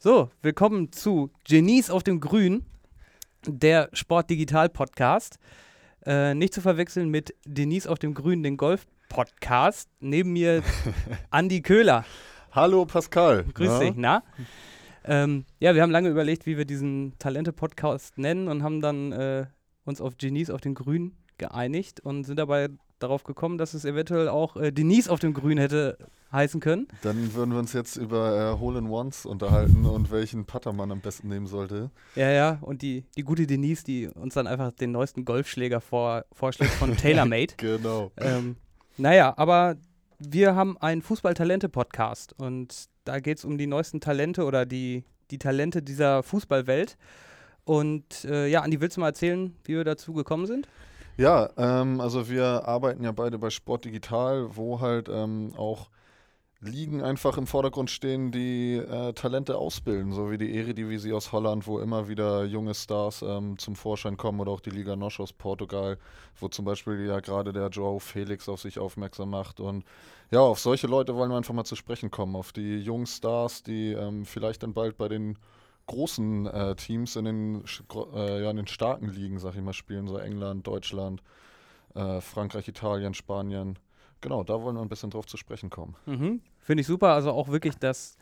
So, willkommen zu Genies auf dem Grün, der Sport-Digital-Podcast. Äh, nicht zu verwechseln mit Denise auf dem Grün, den Golf-Podcast. Neben mir Andi Köhler. Hallo Pascal. Grüß Na? dich, na? Ähm, ja, wir haben lange überlegt, wie wir diesen Talente-Podcast nennen und haben dann äh, uns auf Genies auf dem Grün geeinigt und sind dabei darauf gekommen, dass es eventuell auch äh, Denise auf dem Grün hätte heißen können. Dann würden wir uns jetzt über äh, Hole-in-Ones unterhalten und welchen Putter man am besten nehmen sollte. Ja, ja, und die, die gute Denise, die uns dann einfach den neuesten Golfschläger vor, vorschlägt von TaylorMade. Genau. ähm, naja, aber wir haben einen Fußball-Talente-Podcast und da geht es um die neuesten Talente oder die, die Talente dieser Fußballwelt. Und äh, ja, Andi, willst du mal erzählen, wie wir dazu gekommen sind? Ja, ähm, also wir arbeiten ja beide bei Sport Digital, wo halt ähm, auch Ligen einfach im Vordergrund stehen, die äh, Talente ausbilden, so wie die Eredivisie aus Holland, wo immer wieder junge Stars ähm, zum Vorschein kommen oder auch die Liga Nosch aus Portugal, wo zum Beispiel ja gerade der Joao Felix auf sich aufmerksam macht. Und ja, auf solche Leute wollen wir einfach mal zu sprechen kommen, auf die jungen Stars, die ähm, vielleicht dann bald bei den großen äh, Teams in den, äh, ja, in den starken Ligen, sag ich mal, spielen, so England, Deutschland, äh, Frankreich, Italien, Spanien. Genau, da wollen wir ein bisschen drauf zu sprechen kommen. Mhm. Finde ich super. Also auch wirklich das,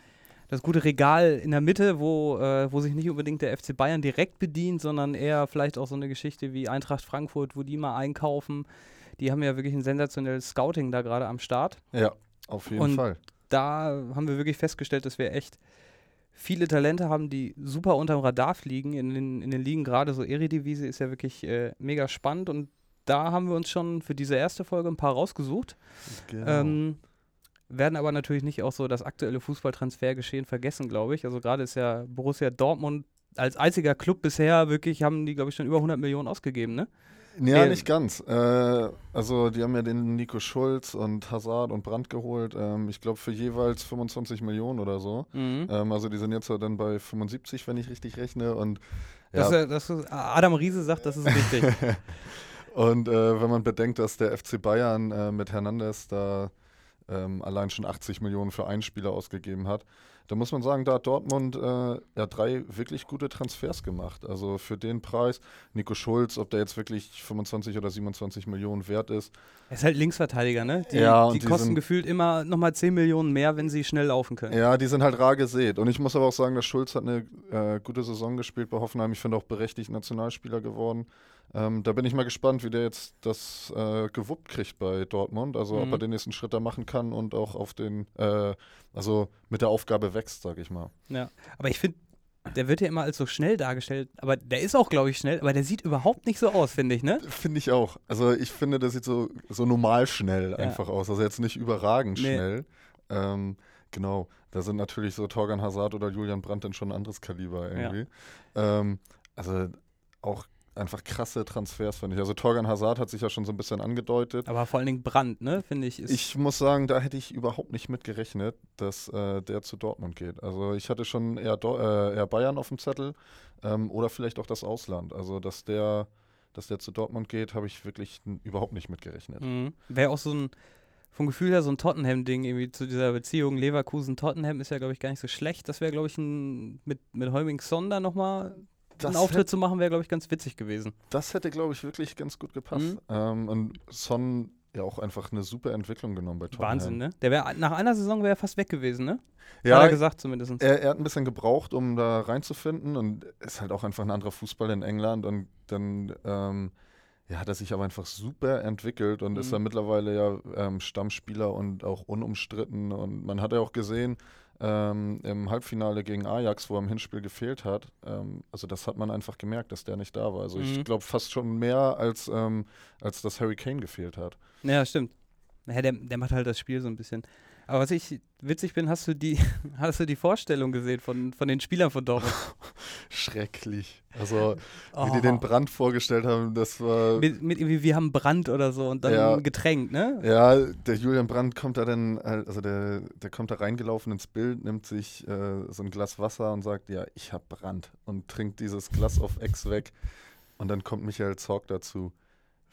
das gute Regal in der Mitte, wo, äh, wo sich nicht unbedingt der FC Bayern direkt bedient, sondern eher vielleicht auch so eine Geschichte wie Eintracht Frankfurt, wo die mal einkaufen. Die haben ja wirklich ein sensationelles Scouting da gerade am Start. Ja, auf jeden Und Fall. da haben wir wirklich festgestellt, dass wir echt viele Talente haben, die super unterm Radar fliegen in den, in den Ligen. Gerade so Eredivisie ist ja wirklich äh, mega spannend und da haben wir uns schon für diese erste Folge ein paar rausgesucht. Genau. Ähm, werden aber natürlich nicht auch so das aktuelle Fußballtransfergeschehen vergessen, glaube ich. Also gerade ist ja Borussia Dortmund als einziger Club bisher wirklich, haben die, glaube ich, schon über 100 Millionen ausgegeben, ne? Ja, nee. nicht ganz. Äh, also die haben ja den Nico Schulz und Hazard und Brandt geholt. Ähm, ich glaube für jeweils 25 Millionen oder so. Mhm. Ähm, also die sind jetzt ja dann bei 75, wenn ich richtig rechne. Und Das, ja, das ist, Adam Riese sagt, das ist richtig. Und äh, wenn man bedenkt, dass der FC Bayern äh, mit Hernandez da ähm, allein schon 80 Millionen für einen Spieler ausgegeben hat, da muss man sagen, da hat Dortmund äh, ja drei wirklich gute Transfers gemacht. Also für den Preis, Nico Schulz, ob der jetzt wirklich 25 oder 27 Millionen wert ist, Er ist halt Linksverteidiger, ne? Die, Ja, die die kosten sind- gefühlt immer nochmal 10 Millionen mehr, wenn sie schnell laufen können. Ja, die sind halt rar gesät. Und ich muss aber auch sagen, dass Schulz hat eine äh, gute Saison gespielt bei Hoffenheim. Ich finde auch berechtigt Nationalspieler geworden. Ähm, da bin ich mal gespannt, wie der jetzt das äh, gewuppt kriegt bei Dortmund. Also ob Mhm. er den nächsten Schritt da machen kann und auch auf den, äh, also mit der Aufgabe wächst, sag ich mal. Ja. Aber ich finde, der wird ja immer als so schnell dargestellt. Aber der ist auch, glaube ich, schnell. Aber der sieht überhaupt nicht so aus, finde ich, ne? Finde ich auch. Also ich finde, das sieht so, so normal schnell Ja. einfach aus. Also jetzt nicht überragend Nee. schnell. Ähm, genau. Da sind natürlich so Torgan Hazard oder Julian Brandt dann schon ein anderes Kaliber irgendwie. Ähm, also auch einfach krasse Transfers, finde ich. Also Torgan Hazard hat sich ja schon so ein bisschen angedeutet. Aber vor allen Dingen Brand, ne? Finde ich. Ich muss sagen, da hätte ich überhaupt nicht mit gerechnet, dass äh, der zu Dortmund geht. Also ich hatte schon eher, Dor äh, eher Bayern auf dem Zettel ähm, oder vielleicht auch das Ausland. Also dass der, dass der zu Dortmund geht, habe ich wirklich überhaupt nicht mit gerechnet. Mhm. Wäre auch so ein, vom Gefühl her so ein Tottenham-Ding irgendwie zu dieser Beziehung Leverkusen-Tottenham ist ja, glaube ich, gar nicht so schlecht. Das wäre, glaube ich, ein, mit, mit Heuming Sonder nochmal einen Das, Auftritt hätte, zu machen, wäre, glaube ich, ganz witzig gewesen. das hätte, glaube ich, wirklich ganz gut gepasst. Mhm. Ähm, und Son ja auch einfach eine super Entwicklung genommen bei Tottenham. Wahnsinn, ne? Der wäre nach einer Saison wäre er fast weg gewesen, ne? Ja, Hat er gesagt zumindest. Er, er hat ein bisschen gebraucht, um da reinzufinden und ist halt auch einfach ein anderer Fußball in England und dann ähm, ja, hat er sich aber einfach super entwickelt und ist Mhm. dann mittlerweile ja ähm, Stammspieler und auch unumstritten und man hat ja auch gesehen ähm, im Halbfinale gegen Ajax, wo er im Hinspiel gefehlt hat, ähm, also das hat man einfach gemerkt, dass der nicht da war. Also Mhm. ich glaube fast schon mehr als, ähm, als dass Harry Kane gefehlt hat. Ja, stimmt. Ja, der, der macht halt das Spiel so ein bisschen. Aber was ich witzig bin, hast du die, hast du die Vorstellung gesehen von, von den Spielern von Dortmund? Schrecklich. Also wie Oh. die den Brand vorgestellt haben, das war mit, mit irgendwie, wir haben Brand oder so und dann Ja. Getränk, ne? Ja, der Julian Brandt kommt da dann, halt- also der, der kommt da reingelaufen ins Bild, nimmt sich äh, so ein Glas Wasser und sagt, ja, ich hab Brand und trinkt dieses Glas auf Ex weg. Und dann kommt Michael Zorg dazu,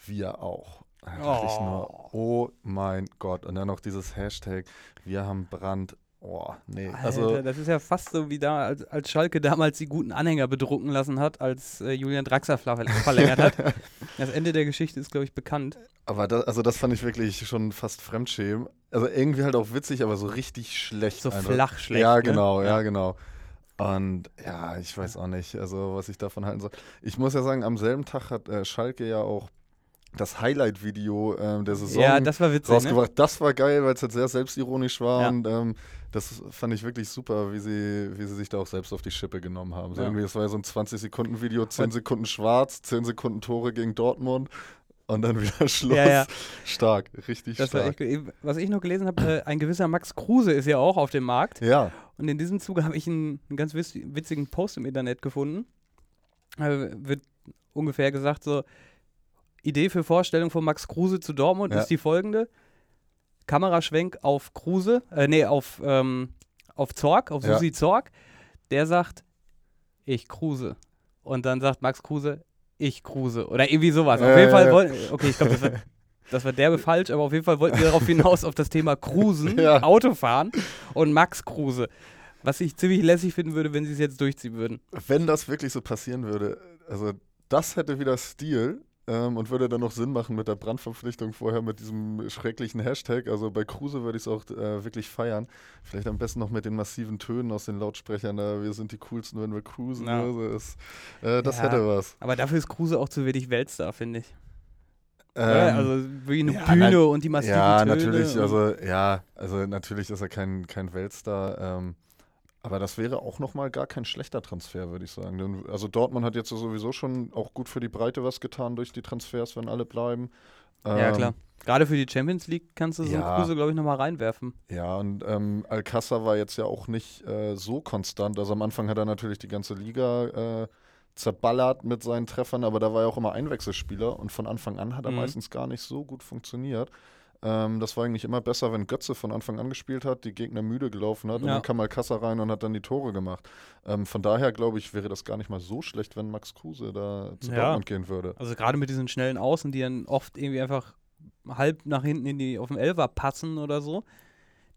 wir auch. Da dachte ich nur, oh mein Gott. Und dann noch dieses Hashtag, wir haben Brand Oh, nee. Alter, Also, das ist ja fast so wie da, als, als Schalke damals die guten Anhänger bedrucken lassen hat, als äh, Julian Draxler ver- verlängert hat. Das Ende der Geschichte ist, glaube ich, bekannt. aber das, also das fand ich wirklich schon fast Fremdschämen. Also irgendwie halt auch witzig, aber so richtig schlecht. So einfach. flach schlecht. Ja, ne? genau, ja, genau. Und ja, ich weiß auch nicht, also was ich davon halten soll. Ich muss ja sagen, am selben Tag hat äh, Schalke ja auch das Highlight-Video ähm, der Saison Ja, das war witzig. Ne? rausgebracht. Das war geil, weil es halt sehr selbstironisch war Ja. und ähm, das fand ich wirklich super, wie sie, wie sie sich da auch selbst auf die Schippe genommen haben. So Ja. irgendwie, das war ja so ein 20-Sekunden-Video, 10 Sekunden schwarz, 10 Sekunden Tore gegen Dortmund und dann wieder Schluss. Ja, ja. Stark, richtig Das stark. echt, was ich noch gelesen habe, äh, ein gewisser Max Kruse ist ja auch auf dem Markt. Ja, Und in diesem Zuge habe ich einen, einen ganz witz- witzigen Post im Internet gefunden. Äh, wird ungefähr gesagt so, Idee für Vorstellung von Max Kruse zu Dortmund Ja. ist die folgende. Kameraschwenk auf Kruse, äh, nee, auf, ähm, auf Zorg, auf Ja. Susi Zorg. Der sagt, ich Kruse. Und dann sagt Max Kruse, ich Kruse. Oder irgendwie sowas. Auf Ja, jeden ja, Fall ja. wollten, okay, ich glaube, das war, das war derbe falsch, aber auf jeden Fall wollten wir darauf hinaus auf das Thema Cruisen, Ja. Autofahren und Max Kruse. Was ich ziemlich lässig finden würde, wenn sie es jetzt durchziehen würden. wenn das wirklich so passieren würde, also das hätte wieder Stil ähm, und würde dann noch Sinn machen mit der Brandverpflichtung vorher mit diesem schrecklichen Hashtag. Also bei Kruse würde ich es auch äh, wirklich feiern. Vielleicht am besten noch mit den massiven Tönen aus den Lautsprechern. Da, wir sind die coolsten, wenn wir cruisen. Ja. Das äh, das Ja. hätte was. Aber dafür ist Kruse auch zu wenig Weltstar, finde ich. Ähm, also wirklich eine ja, Bühne na- und die massiven ja, Töne. natürlich. und- Also ja, also natürlich ist er kein, kein Weltstar. Ähm, aber das wäre auch nochmal gar kein schlechter Transfer, würde ich sagen. Also Dortmund hat jetzt sowieso schon auch gut für die Breite was getan durch die Transfers, wenn alle bleiben. ja, Ähm, klar. Gerade für die Champions League kannst du so ja. einen Kruse, glaube ich, nochmal reinwerfen. Ja, und ähm, Alcázar war jetzt ja auch nicht äh, so konstant. Also am Anfang hat er natürlich die ganze Liga äh, zerballert mit seinen Treffern, aber da war er auch immer Einwechselspieler und von Anfang an hat er Mhm. meistens gar nicht so gut funktioniert. Ähm, das war eigentlich immer besser, wenn Götze von Anfang an gespielt hat, die Gegner müde gelaufen hat und Ja. dann kam Alcázar rein und hat dann die Tore gemacht. Ähm, von daher glaube ich, wäre das gar nicht mal so schlecht, wenn Max Kruse da zu Ja. Dortmund gehen würde. Also gerade mit diesen schnellen Außen, die dann oft irgendwie einfach halb nach hinten in die, auf dem Elfer passen oder so.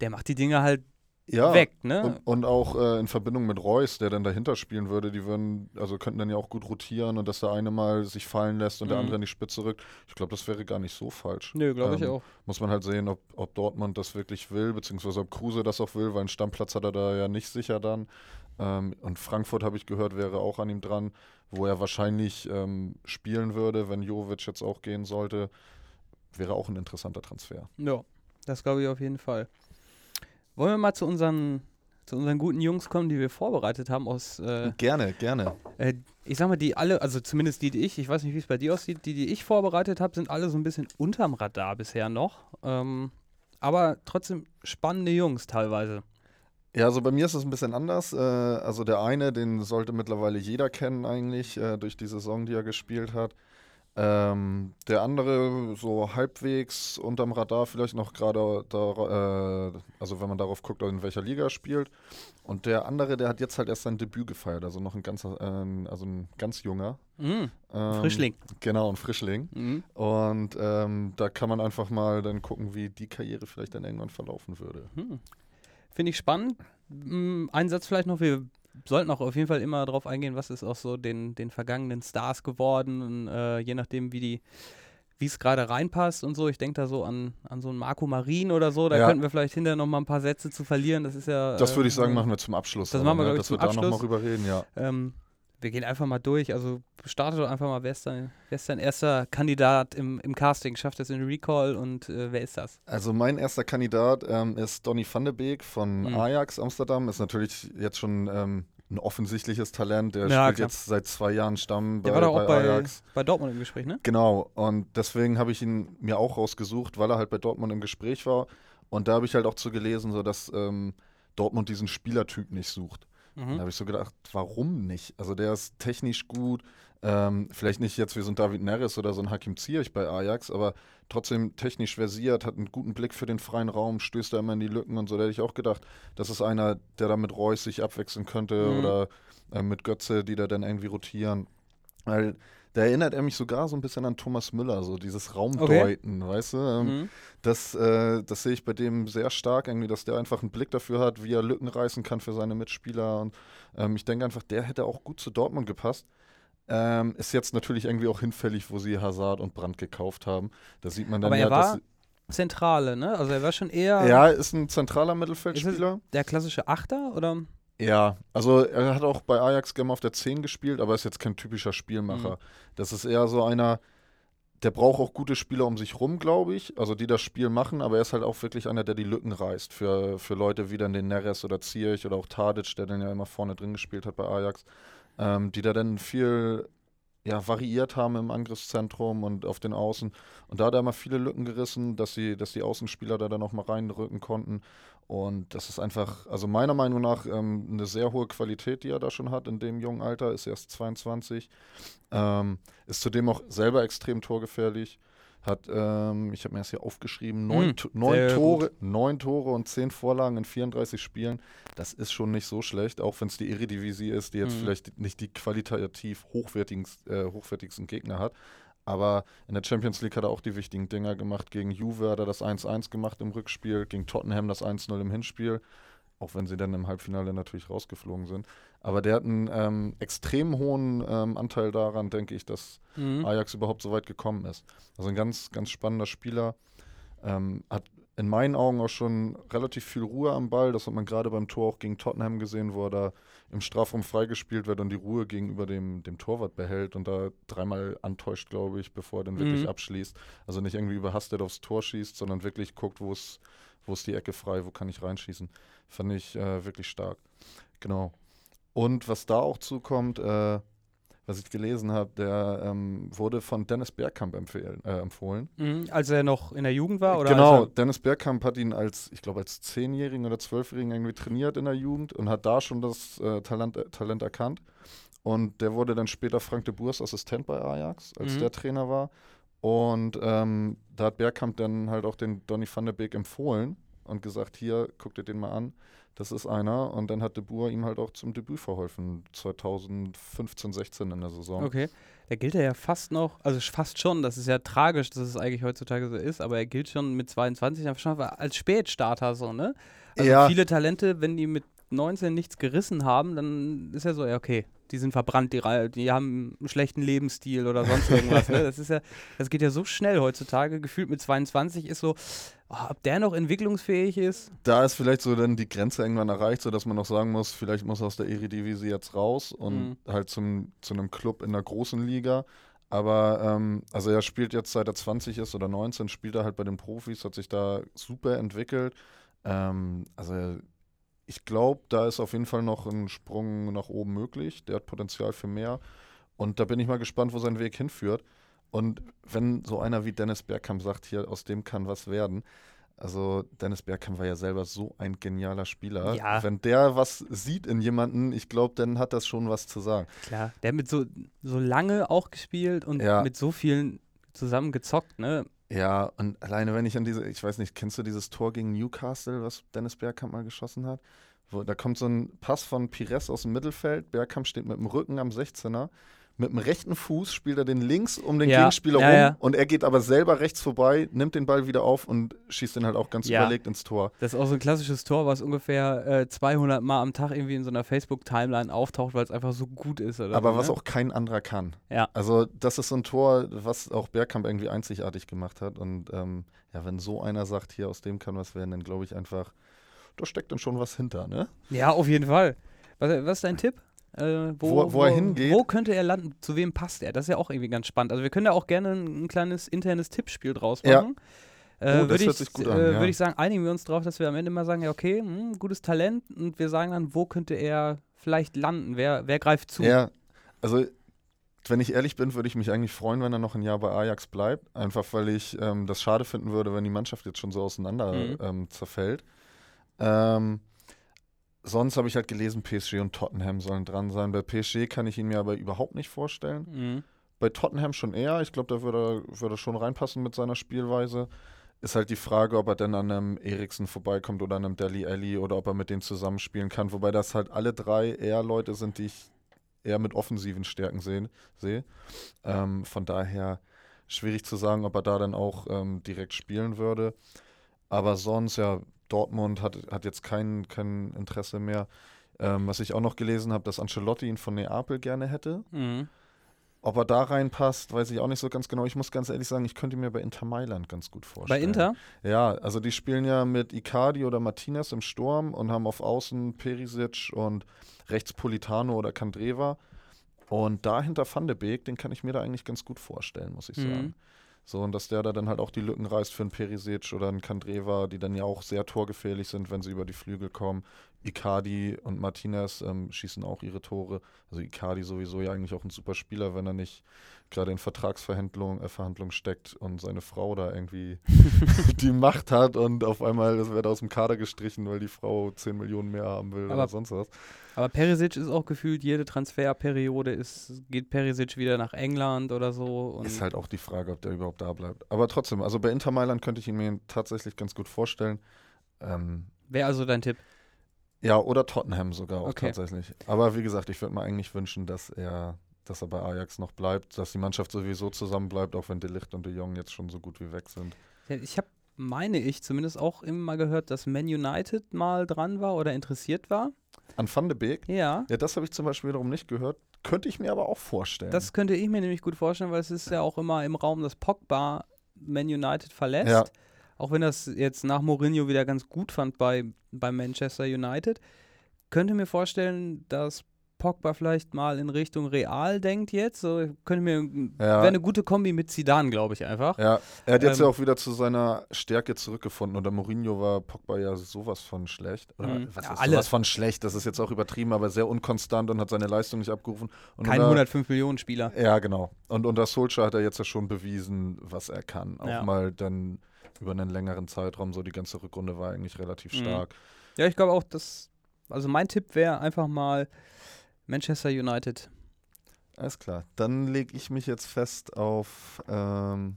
Der macht die Dinge halt Ja, weg, ne? Und, und auch äh, in Verbindung mit Reus, der dann dahinter spielen würde, die würden, also könnten dann ja auch gut rotieren und dass der eine mal sich fallen lässt und der Mhm. andere in die Spitze rückt. Ich glaube, das wäre gar nicht so falsch. Nö, glaube ich ähm, auch. Muss man halt sehen, ob, ob Dortmund das wirklich will, beziehungsweise ob Kruse das auch will, weil einen Stammplatz hat er da ja nicht sicher dann. Ähm, und Frankfurt, habe ich gehört, wäre auch an ihm dran, wo er wahrscheinlich ähm, spielen würde, wenn Jovic jetzt auch gehen sollte. Wäre auch ein interessanter Transfer. Ja, das glaube ich auf jeden Fall. Wollen wir mal zu unseren, zu unseren guten Jungs kommen, die wir vorbereitet haben aus, äh, Gerne, gerne. äh, ich sag mal, die alle, also zumindest die, die ich, ich weiß nicht, wie es bei dir aussieht, die, die ich vorbereitet habe, sind alle so ein bisschen unterm Radar bisher noch. Ähm, aber trotzdem spannende Jungs teilweise. Ja, also bei mir ist es ein bisschen anders. Äh, also der eine, den sollte mittlerweile jeder kennen eigentlich, äh, durch die Saison, die er gespielt hat. Ähm, der andere so halbwegs unterm Radar vielleicht noch gerade, da, äh, also wenn man darauf guckt, in welcher Liga er spielt. Und der andere, der hat jetzt halt erst sein Debüt gefeiert, also noch ein ganz, äh, also ein ganz junger. Mhm. Ähm, Frischling. Genau, ein Frischling. Mhm. Und ähm, da kann man einfach mal dann gucken, wie die Karriere vielleicht dann irgendwann verlaufen würde. Hm. Finde ich spannend. Mm, Ein Satz vielleicht noch, wir sollten auch auf jeden Fall immer darauf eingehen, was ist aus so den, den vergangenen Stars geworden, und, äh, je nachdem, wie die wie es gerade reinpasst und so. Ich denke da so an, an so einen Marco Marin oder so. Da Ja. könnten wir vielleicht hinterher noch mal ein paar Sätze zu verlieren. Das ist ja. Das würde ich äh, sagen, machen wir zum Abschluss. das aber, machen wir, ne, ich, dass zum wir da nochmal Abschluss. rüber reden, ja. Ähm, wir gehen einfach mal durch. Also starte doch einfach mal, wer ist dein, wer ist dein erster Kandidat im, im Casting? Schafft das in Recall und äh, wer ist das? Also mein erster Kandidat ähm, ist Donny van de Beek von Mhm. Ajax Amsterdam. Ist natürlich jetzt schon ähm, ein offensichtliches Talent. Der Ja, spielt klar. jetzt seit zwei Jahren Stamm bei, Der war doch auch bei, Ajax. bei Dortmund im Gespräch, ne? Genau, und deswegen habe ich ihn mir auch rausgesucht, weil er halt bei Dortmund im Gespräch war. Und da habe ich halt auch zu gelesen, so dass ähm, Dortmund diesen Spielertyp nicht sucht. Da Mhm. habe ich so gedacht, warum nicht? Also der ist technisch gut, ähm, vielleicht nicht jetzt wie so ein David Neres oder so ein Hakim Ziyech bei Ajax, aber trotzdem technisch versiert, hat einen guten Blick für den freien Raum, stößt da immer in die Lücken und so. Da hätte ich auch gedacht, das ist einer, der da mit Reus sich abwechseln könnte Mhm. oder äh, mit Götze, die da dann irgendwie rotieren. Weil da erinnert er mich sogar so ein bisschen an Thomas Müller, so dieses Raumdeuten, okay. weißt du? Ähm, mhm. Das, äh, das sehe ich bei dem sehr stark, irgendwie, dass der einfach einen Blick dafür hat, wie er Lücken reißen kann für seine Mitspieler. Und ähm, ich denke einfach, der hätte auch gut zu Dortmund gepasst. Ähm, ist jetzt natürlich irgendwie auch hinfällig, wo sie Hazard und Brandt gekauft haben. Da sieht man dann Aber ja, er war Zentrale, ne? Also er war schon eher. Ja, ist ein zentraler Mittelfeldspieler. der klassische Achter oder? Ja, also er hat auch bei Ajax gerne auf der 10 gespielt, aber ist jetzt kein typischer Spielmacher. Mhm. Das ist eher so einer, der braucht auch gute Spieler um sich rum, glaube ich, also die das Spiel machen, aber er ist halt auch wirklich einer, der die Lücken reißt für, für Leute wie dann den Neres oder Zierich oder auch Tadic, der dann ja immer vorne drin gespielt hat bei Ajax, ähm, die da dann viel ja, variiert haben im Angriffszentrum und auf den Außen. Und da hat er immer viele Lücken gerissen, dass, sie, dass die Außenspieler da dann noch mal reinrücken konnten. Und das ist einfach, also meiner Meinung nach, ähm, eine sehr hohe Qualität, die er da schon hat in dem jungen Alter, ist erst 22. Ähm, ist zudem auch selber extrem torgefährlich. Hat, ähm, ich habe mir das hier aufgeschrieben, neun, mm, neun Tore, neun Tore und zehn Vorlagen in 34 Spielen. Das ist schon nicht so schlecht, auch wenn es die Eredivisie ist, die jetzt mm. vielleicht nicht die qualitativ hochwertigsten, äh, hochwertigsten Gegner hat. Aber in der Champions League hat er auch die wichtigen Dinger gemacht. Gegen Juve hat er das 1-1 gemacht im Rückspiel, gegen Tottenham das 1-0 im Hinspiel auch wenn sie dann im Halbfinale natürlich rausgeflogen sind. Aber der hat einen ähm, extrem hohen ähm, Anteil daran, denke ich, dass mhm. Ajax überhaupt so weit gekommen ist. Also ein ganz, ganz spannender Spieler. Ähm, hat in meinen Augen auch schon relativ viel Ruhe am Ball. Das hat man gerade beim Tor auch gegen Tottenham gesehen, wo er da im Strafraum freigespielt wird und die Ruhe gegenüber dem, dem Torwart behält und da dreimal antäuscht, glaube ich, bevor er dann wirklich mhm. abschließt. Also nicht irgendwie überhastet aufs Tor schießt, sondern wirklich guckt, wo ist die Ecke frei, wo kann ich reinschießen. Fand ich äh, wirklich stark. Genau. Und was da auch zukommt, äh, was ich gelesen habe, der ähm, wurde von Dennis Bergkamp empfehlen, äh, empfohlen. Mhm, als er noch in der Jugend war? Oder genau, Dennis Bergkamp hat ihn als, ich glaube, als Zehnjährigen oder Zwölfjährigen irgendwie trainiert in der Jugend und hat da schon das äh, Talent, äh, Talent erkannt. Und der wurde dann später Frank de Boers Assistent bei Ajax, als mhm. der Trainer war. Und ähm, da hat Bergkamp dann halt auch den Donny van der Beek empfohlen und gesagt, hier, guck dir den mal an, das ist einer. Und dann hat De Boer ihm halt auch zum Debüt verholfen, 2015, 16 in der Saison. Okay, da gilt er ja fast noch, also fast schon, das ist ja tragisch, dass es eigentlich heutzutage so ist, aber er gilt schon mit 22 schon als Spätstarter so, ne? Also ja. viele Talente, wenn die mit 19 nichts gerissen haben, dann ist ja so, ja, okay, die sind verbrannt, die, die haben einen schlechten Lebensstil oder sonst irgendwas. ne? Das ist ja, das geht ja so schnell heutzutage. Gefühlt mit 22 ist so, oh, ob der noch entwicklungsfähig ist. Da ist vielleicht so dann die Grenze irgendwann erreicht, sodass man noch sagen muss, vielleicht muss er aus der Eredivisie jetzt raus und mhm. halt zum, zu einem Club in der großen Liga. Aber ähm, also er spielt jetzt seit er 20 ist oder 19, spielt er halt bei den Profis, hat sich da super entwickelt. Ähm, also ich glaube, da ist auf jeden Fall noch ein Sprung nach oben möglich. Der hat Potenzial für mehr. Und da bin ich mal gespannt, wo sein Weg hinführt. Und wenn so einer wie Dennis Bergkamp sagt, hier, aus dem kann was werden. Also Dennis Bergkamp war ja selber so ein genialer Spieler. Ja. Wenn der was sieht in jemanden, ich glaube, dann hat das schon was zu sagen. Klar, der hat mit so, so lange auch gespielt und ja. mit so vielen zusammen gezockt, ne? Ja, und alleine wenn ich an diese, ich weiß nicht, kennst du dieses Tor gegen Newcastle, was Dennis Bergkamp mal geschossen hat? Wo, da kommt so ein Pass von Pires aus dem Mittelfeld, Bergkamp steht mit dem Rücken am 16er mit dem rechten Fuß spielt er den links um den ja. Gegenspieler ja, rum ja. und er geht aber selber rechts vorbei, nimmt den Ball wieder auf und schießt den halt auch ganz überlegt ins Tor. Das ist auch so ein klassisches Tor, was ungefähr äh, 200 Mal am Tag irgendwie in so einer Facebook-Timeline auftaucht, weil es einfach so gut ist. aber so, was ne? auch kein anderer kann. Ja. Also das ist so ein Tor, was auch Bergkamp irgendwie einzigartig gemacht hat und ähm, ja, wenn so einer sagt, hier aus dem kann was werden, dann glaube ich einfach, da steckt dann schon was hinter, ne? Ja, auf jeden Fall. Was, was ist dein Tipp? Äh, wo, wo, wo, er hingeht. Wo könnte er landen? Zu wem passt er? Das ist ja auch irgendwie ganz spannend. Also wir können da auch gerne ein, ein kleines internes Tippspiel draus machen. Ja. Äh, oh, würde ich, äh, ja. würd ich sagen, einigen wir uns darauf, dass wir am Ende mal sagen, ja, okay, mh, hm, gutes Talent und wir sagen dann, wo könnte er vielleicht landen? Wer, wer greift zu? Ja, also wenn ich ehrlich bin, würde ich mich eigentlich freuen, wenn er noch ein Jahr bei Ajax bleibt. Einfach weil ich ähm, das schade finden würde, wenn die Mannschaft jetzt schon so auseinander mhm. ähm, zerfällt. Ähm, sonst habe ich halt gelesen, PSG und Tottenham sollen dran sein. Bei PSG kann ich ihn mir aber überhaupt nicht vorstellen. Mhm. Bei Tottenham schon eher. Ich glaube, da würde er, würde er schon reinpassen mit seiner Spielweise. Ist halt die Frage, ob er dann an einem Eriksen vorbeikommt oder an einem Deli Alli oder ob er mit denen zusammenspielen kann. Wobei das halt alle drei eher Leute sind, die ich eher mit offensiven Stärken sehen, sehe. Ähm, von daher schwierig zu sagen, ob er da dann auch ähm, direkt spielen würde. Aber sonst, ja, Dortmund hat, hat jetzt kein, kein Interesse mehr. Ähm, was ich auch noch gelesen habe, dass Ancelotti ihn von Neapel gerne hätte. Mhm. Ob er da reinpasst, weiß ich auch nicht so ganz genau. Ich muss ganz ehrlich sagen, ich könnte mir bei Inter Mailand ganz gut vorstellen. Bei Inter? Ja, also die spielen ja mit Icardi oder Martinez im Sturm und haben auf Außen Perisic und rechts Politano oder Kandreva. Und dahinter Van de Beek, den kann ich mir da eigentlich ganz gut vorstellen, muss ich Mhm. So, und dass der da dann halt auch die Lücken reißt für einen Perisic oder einen Kandreva, die dann ja auch sehr torgefährlich sind, wenn sie über die Flügel kommen. Icardi und Martinez ähm, schießen auch ihre Tore. Also Icardi sowieso ja eigentlich auch ein super Spieler, wenn er nicht gerade in Vertragsverhandlungen äh, Verhandlungen steckt und seine Frau da irgendwie die Macht hat und auf einmal das wird aus dem Kader gestrichen, weil die Frau 10 Millionen mehr haben will Aber oder sonst was. Aber Perisic ist auch gefühlt, jede Transferperiode ist, geht Perisic wieder nach England oder so. Und Ist halt auch die Frage, ob der überhaupt da bleibt. Aber trotzdem, also bei Inter Mailand könnte ich ihn mir tatsächlich ganz gut vorstellen. Ähm, Wäre also dein Tipp? Ja, oder Tottenham sogar auch Okay. tatsächlich. Aber wie gesagt, ich würde mir eigentlich wünschen, dass er, dass er bei Ajax noch bleibt, dass die Mannschaft sowieso zusammen bleibt, auch wenn De Ligt und De Jong jetzt schon so gut wie weg sind. Ja, Ich habe, meine ich, zumindest auch immer mal gehört, dass Man United mal dran war oder interessiert war. An Van de Beek, Ja. ja, das habe ich zum Beispiel wiederum nicht gehört. Könnte ich mir aber auch vorstellen. Das könnte ich mir nämlich gut vorstellen, weil es ist ja auch immer im Raum, dass Pogba Man United verlässt. Ja. Auch wenn das jetzt nach Mourinho wieder ganz gut fand bei, bei Manchester United. Könnte mir vorstellen, dass Pogba vielleicht mal in Richtung Real denkt jetzt. So, könnte mir, Ja. wäre eine gute Kombi mit Zidane, glaube ich einfach. Ja, er hat jetzt Ähm, ja auch wieder zu seiner Stärke zurückgefunden. Unter Mourinho war Pogba ja sowas von schlecht. Oder Mhm. was Ja, ist alle. sowas von schlecht? Das ist jetzt auch übertrieben, aber sehr unkonstant und hat seine Leistung nicht abgerufen. Und Kein unter- 105 Millionen Spieler. Ja, genau. Und unter Solskjaer hat er jetzt ja schon bewiesen, was er kann. Auch Ja. mal dann über einen längeren Zeitraum. So die ganze Rückrunde war eigentlich relativ Mhm. stark. Ja, ich glaube auch, dass. Also mein Tipp wäre einfach mal Manchester United. Alles klar. Dann lege ich mich jetzt fest auf, ähm,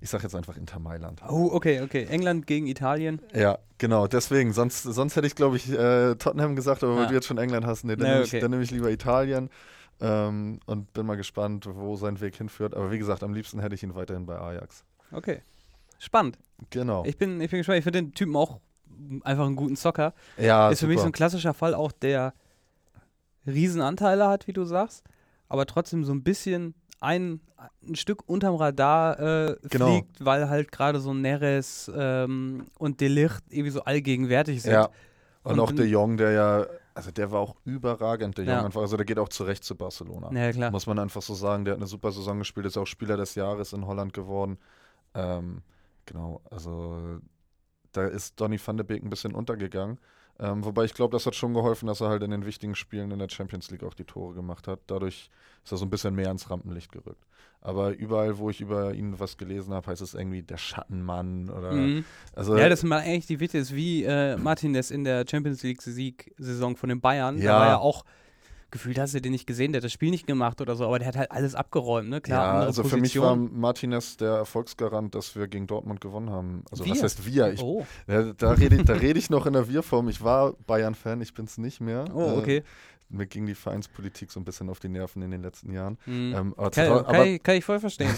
ich sage jetzt einfach Inter Mailand. Oh, okay, okay. England gegen Italien. Ja, genau, deswegen. Sonst, sonst hätte ich, glaube ich, äh, Tottenham gesagt, aber weil Ja. du jetzt schon England hast, nee, dann, Nee, nehme ich, dann nehme ich lieber Italien ähm, und bin mal gespannt, wo sein Weg hinführt. Aber wie gesagt, am liebsten hätte ich ihn weiterhin bei Ajax. Okay. Spannend. Genau. Ich bin, ich bin gespannt. Ich finde den Typen auch einfach einen guten Zocker. ja, ist für mich so super. ein klassischer Fall auch, der Riesenanteile hat, wie du sagst, aber trotzdem so ein bisschen ein, ein Stück unterm Radar äh, Genau. fliegt, weil halt gerade so Neres ähm, und Delicht irgendwie so allgegenwärtig sind. Ja. Und, Und auch De Jong, der ja, also der war auch überragend, De Jong Ja. einfach. Also der geht auch zurecht zu Barcelona. Ja, klar. Muss man einfach so sagen, der hat eine super Saison gespielt, ist auch Spieler des Jahres in Holland geworden. Ähm, genau, also da ist Donny van de Beek ein bisschen untergegangen. Ähm, wobei ich glaube, das hat schon geholfen, dass er halt in den wichtigen Spielen in der Champions League auch die Tore gemacht hat. Dadurch ist er so ein bisschen mehr ins Rampenlicht gerückt. Aber überall, wo ich über ihn was gelesen habe, heißt es irgendwie der Schattenmann oder Mhm. also Ja, das sind mal eigentlich die Witte, ist wie äh, Martinez in der Champions League-Sieg-Saison von den Bayern. Da Ja. war ja auch, gefühlt hast du den nicht gesehen, der hat das Spiel nicht gemacht oder so, aber der hat halt alles abgeräumt, ne? Klar, ja, also Position. für mich war Martinez der Erfolgsgarant, dass wir gegen Dortmund gewonnen haben. Also was Wir? heißt wir? Ich, oh, ja, da rede da red ich noch in der Wir-Form. Ich war Bayern-Fan, ich bin es nicht mehr. oh, Äh, okay. mir ging die Vereinspolitik so ein bisschen auf die Nerven in den letzten Jahren. Mhm. Ähm, aber, kann, 2000 kann, ich, kann ich voll verstehen.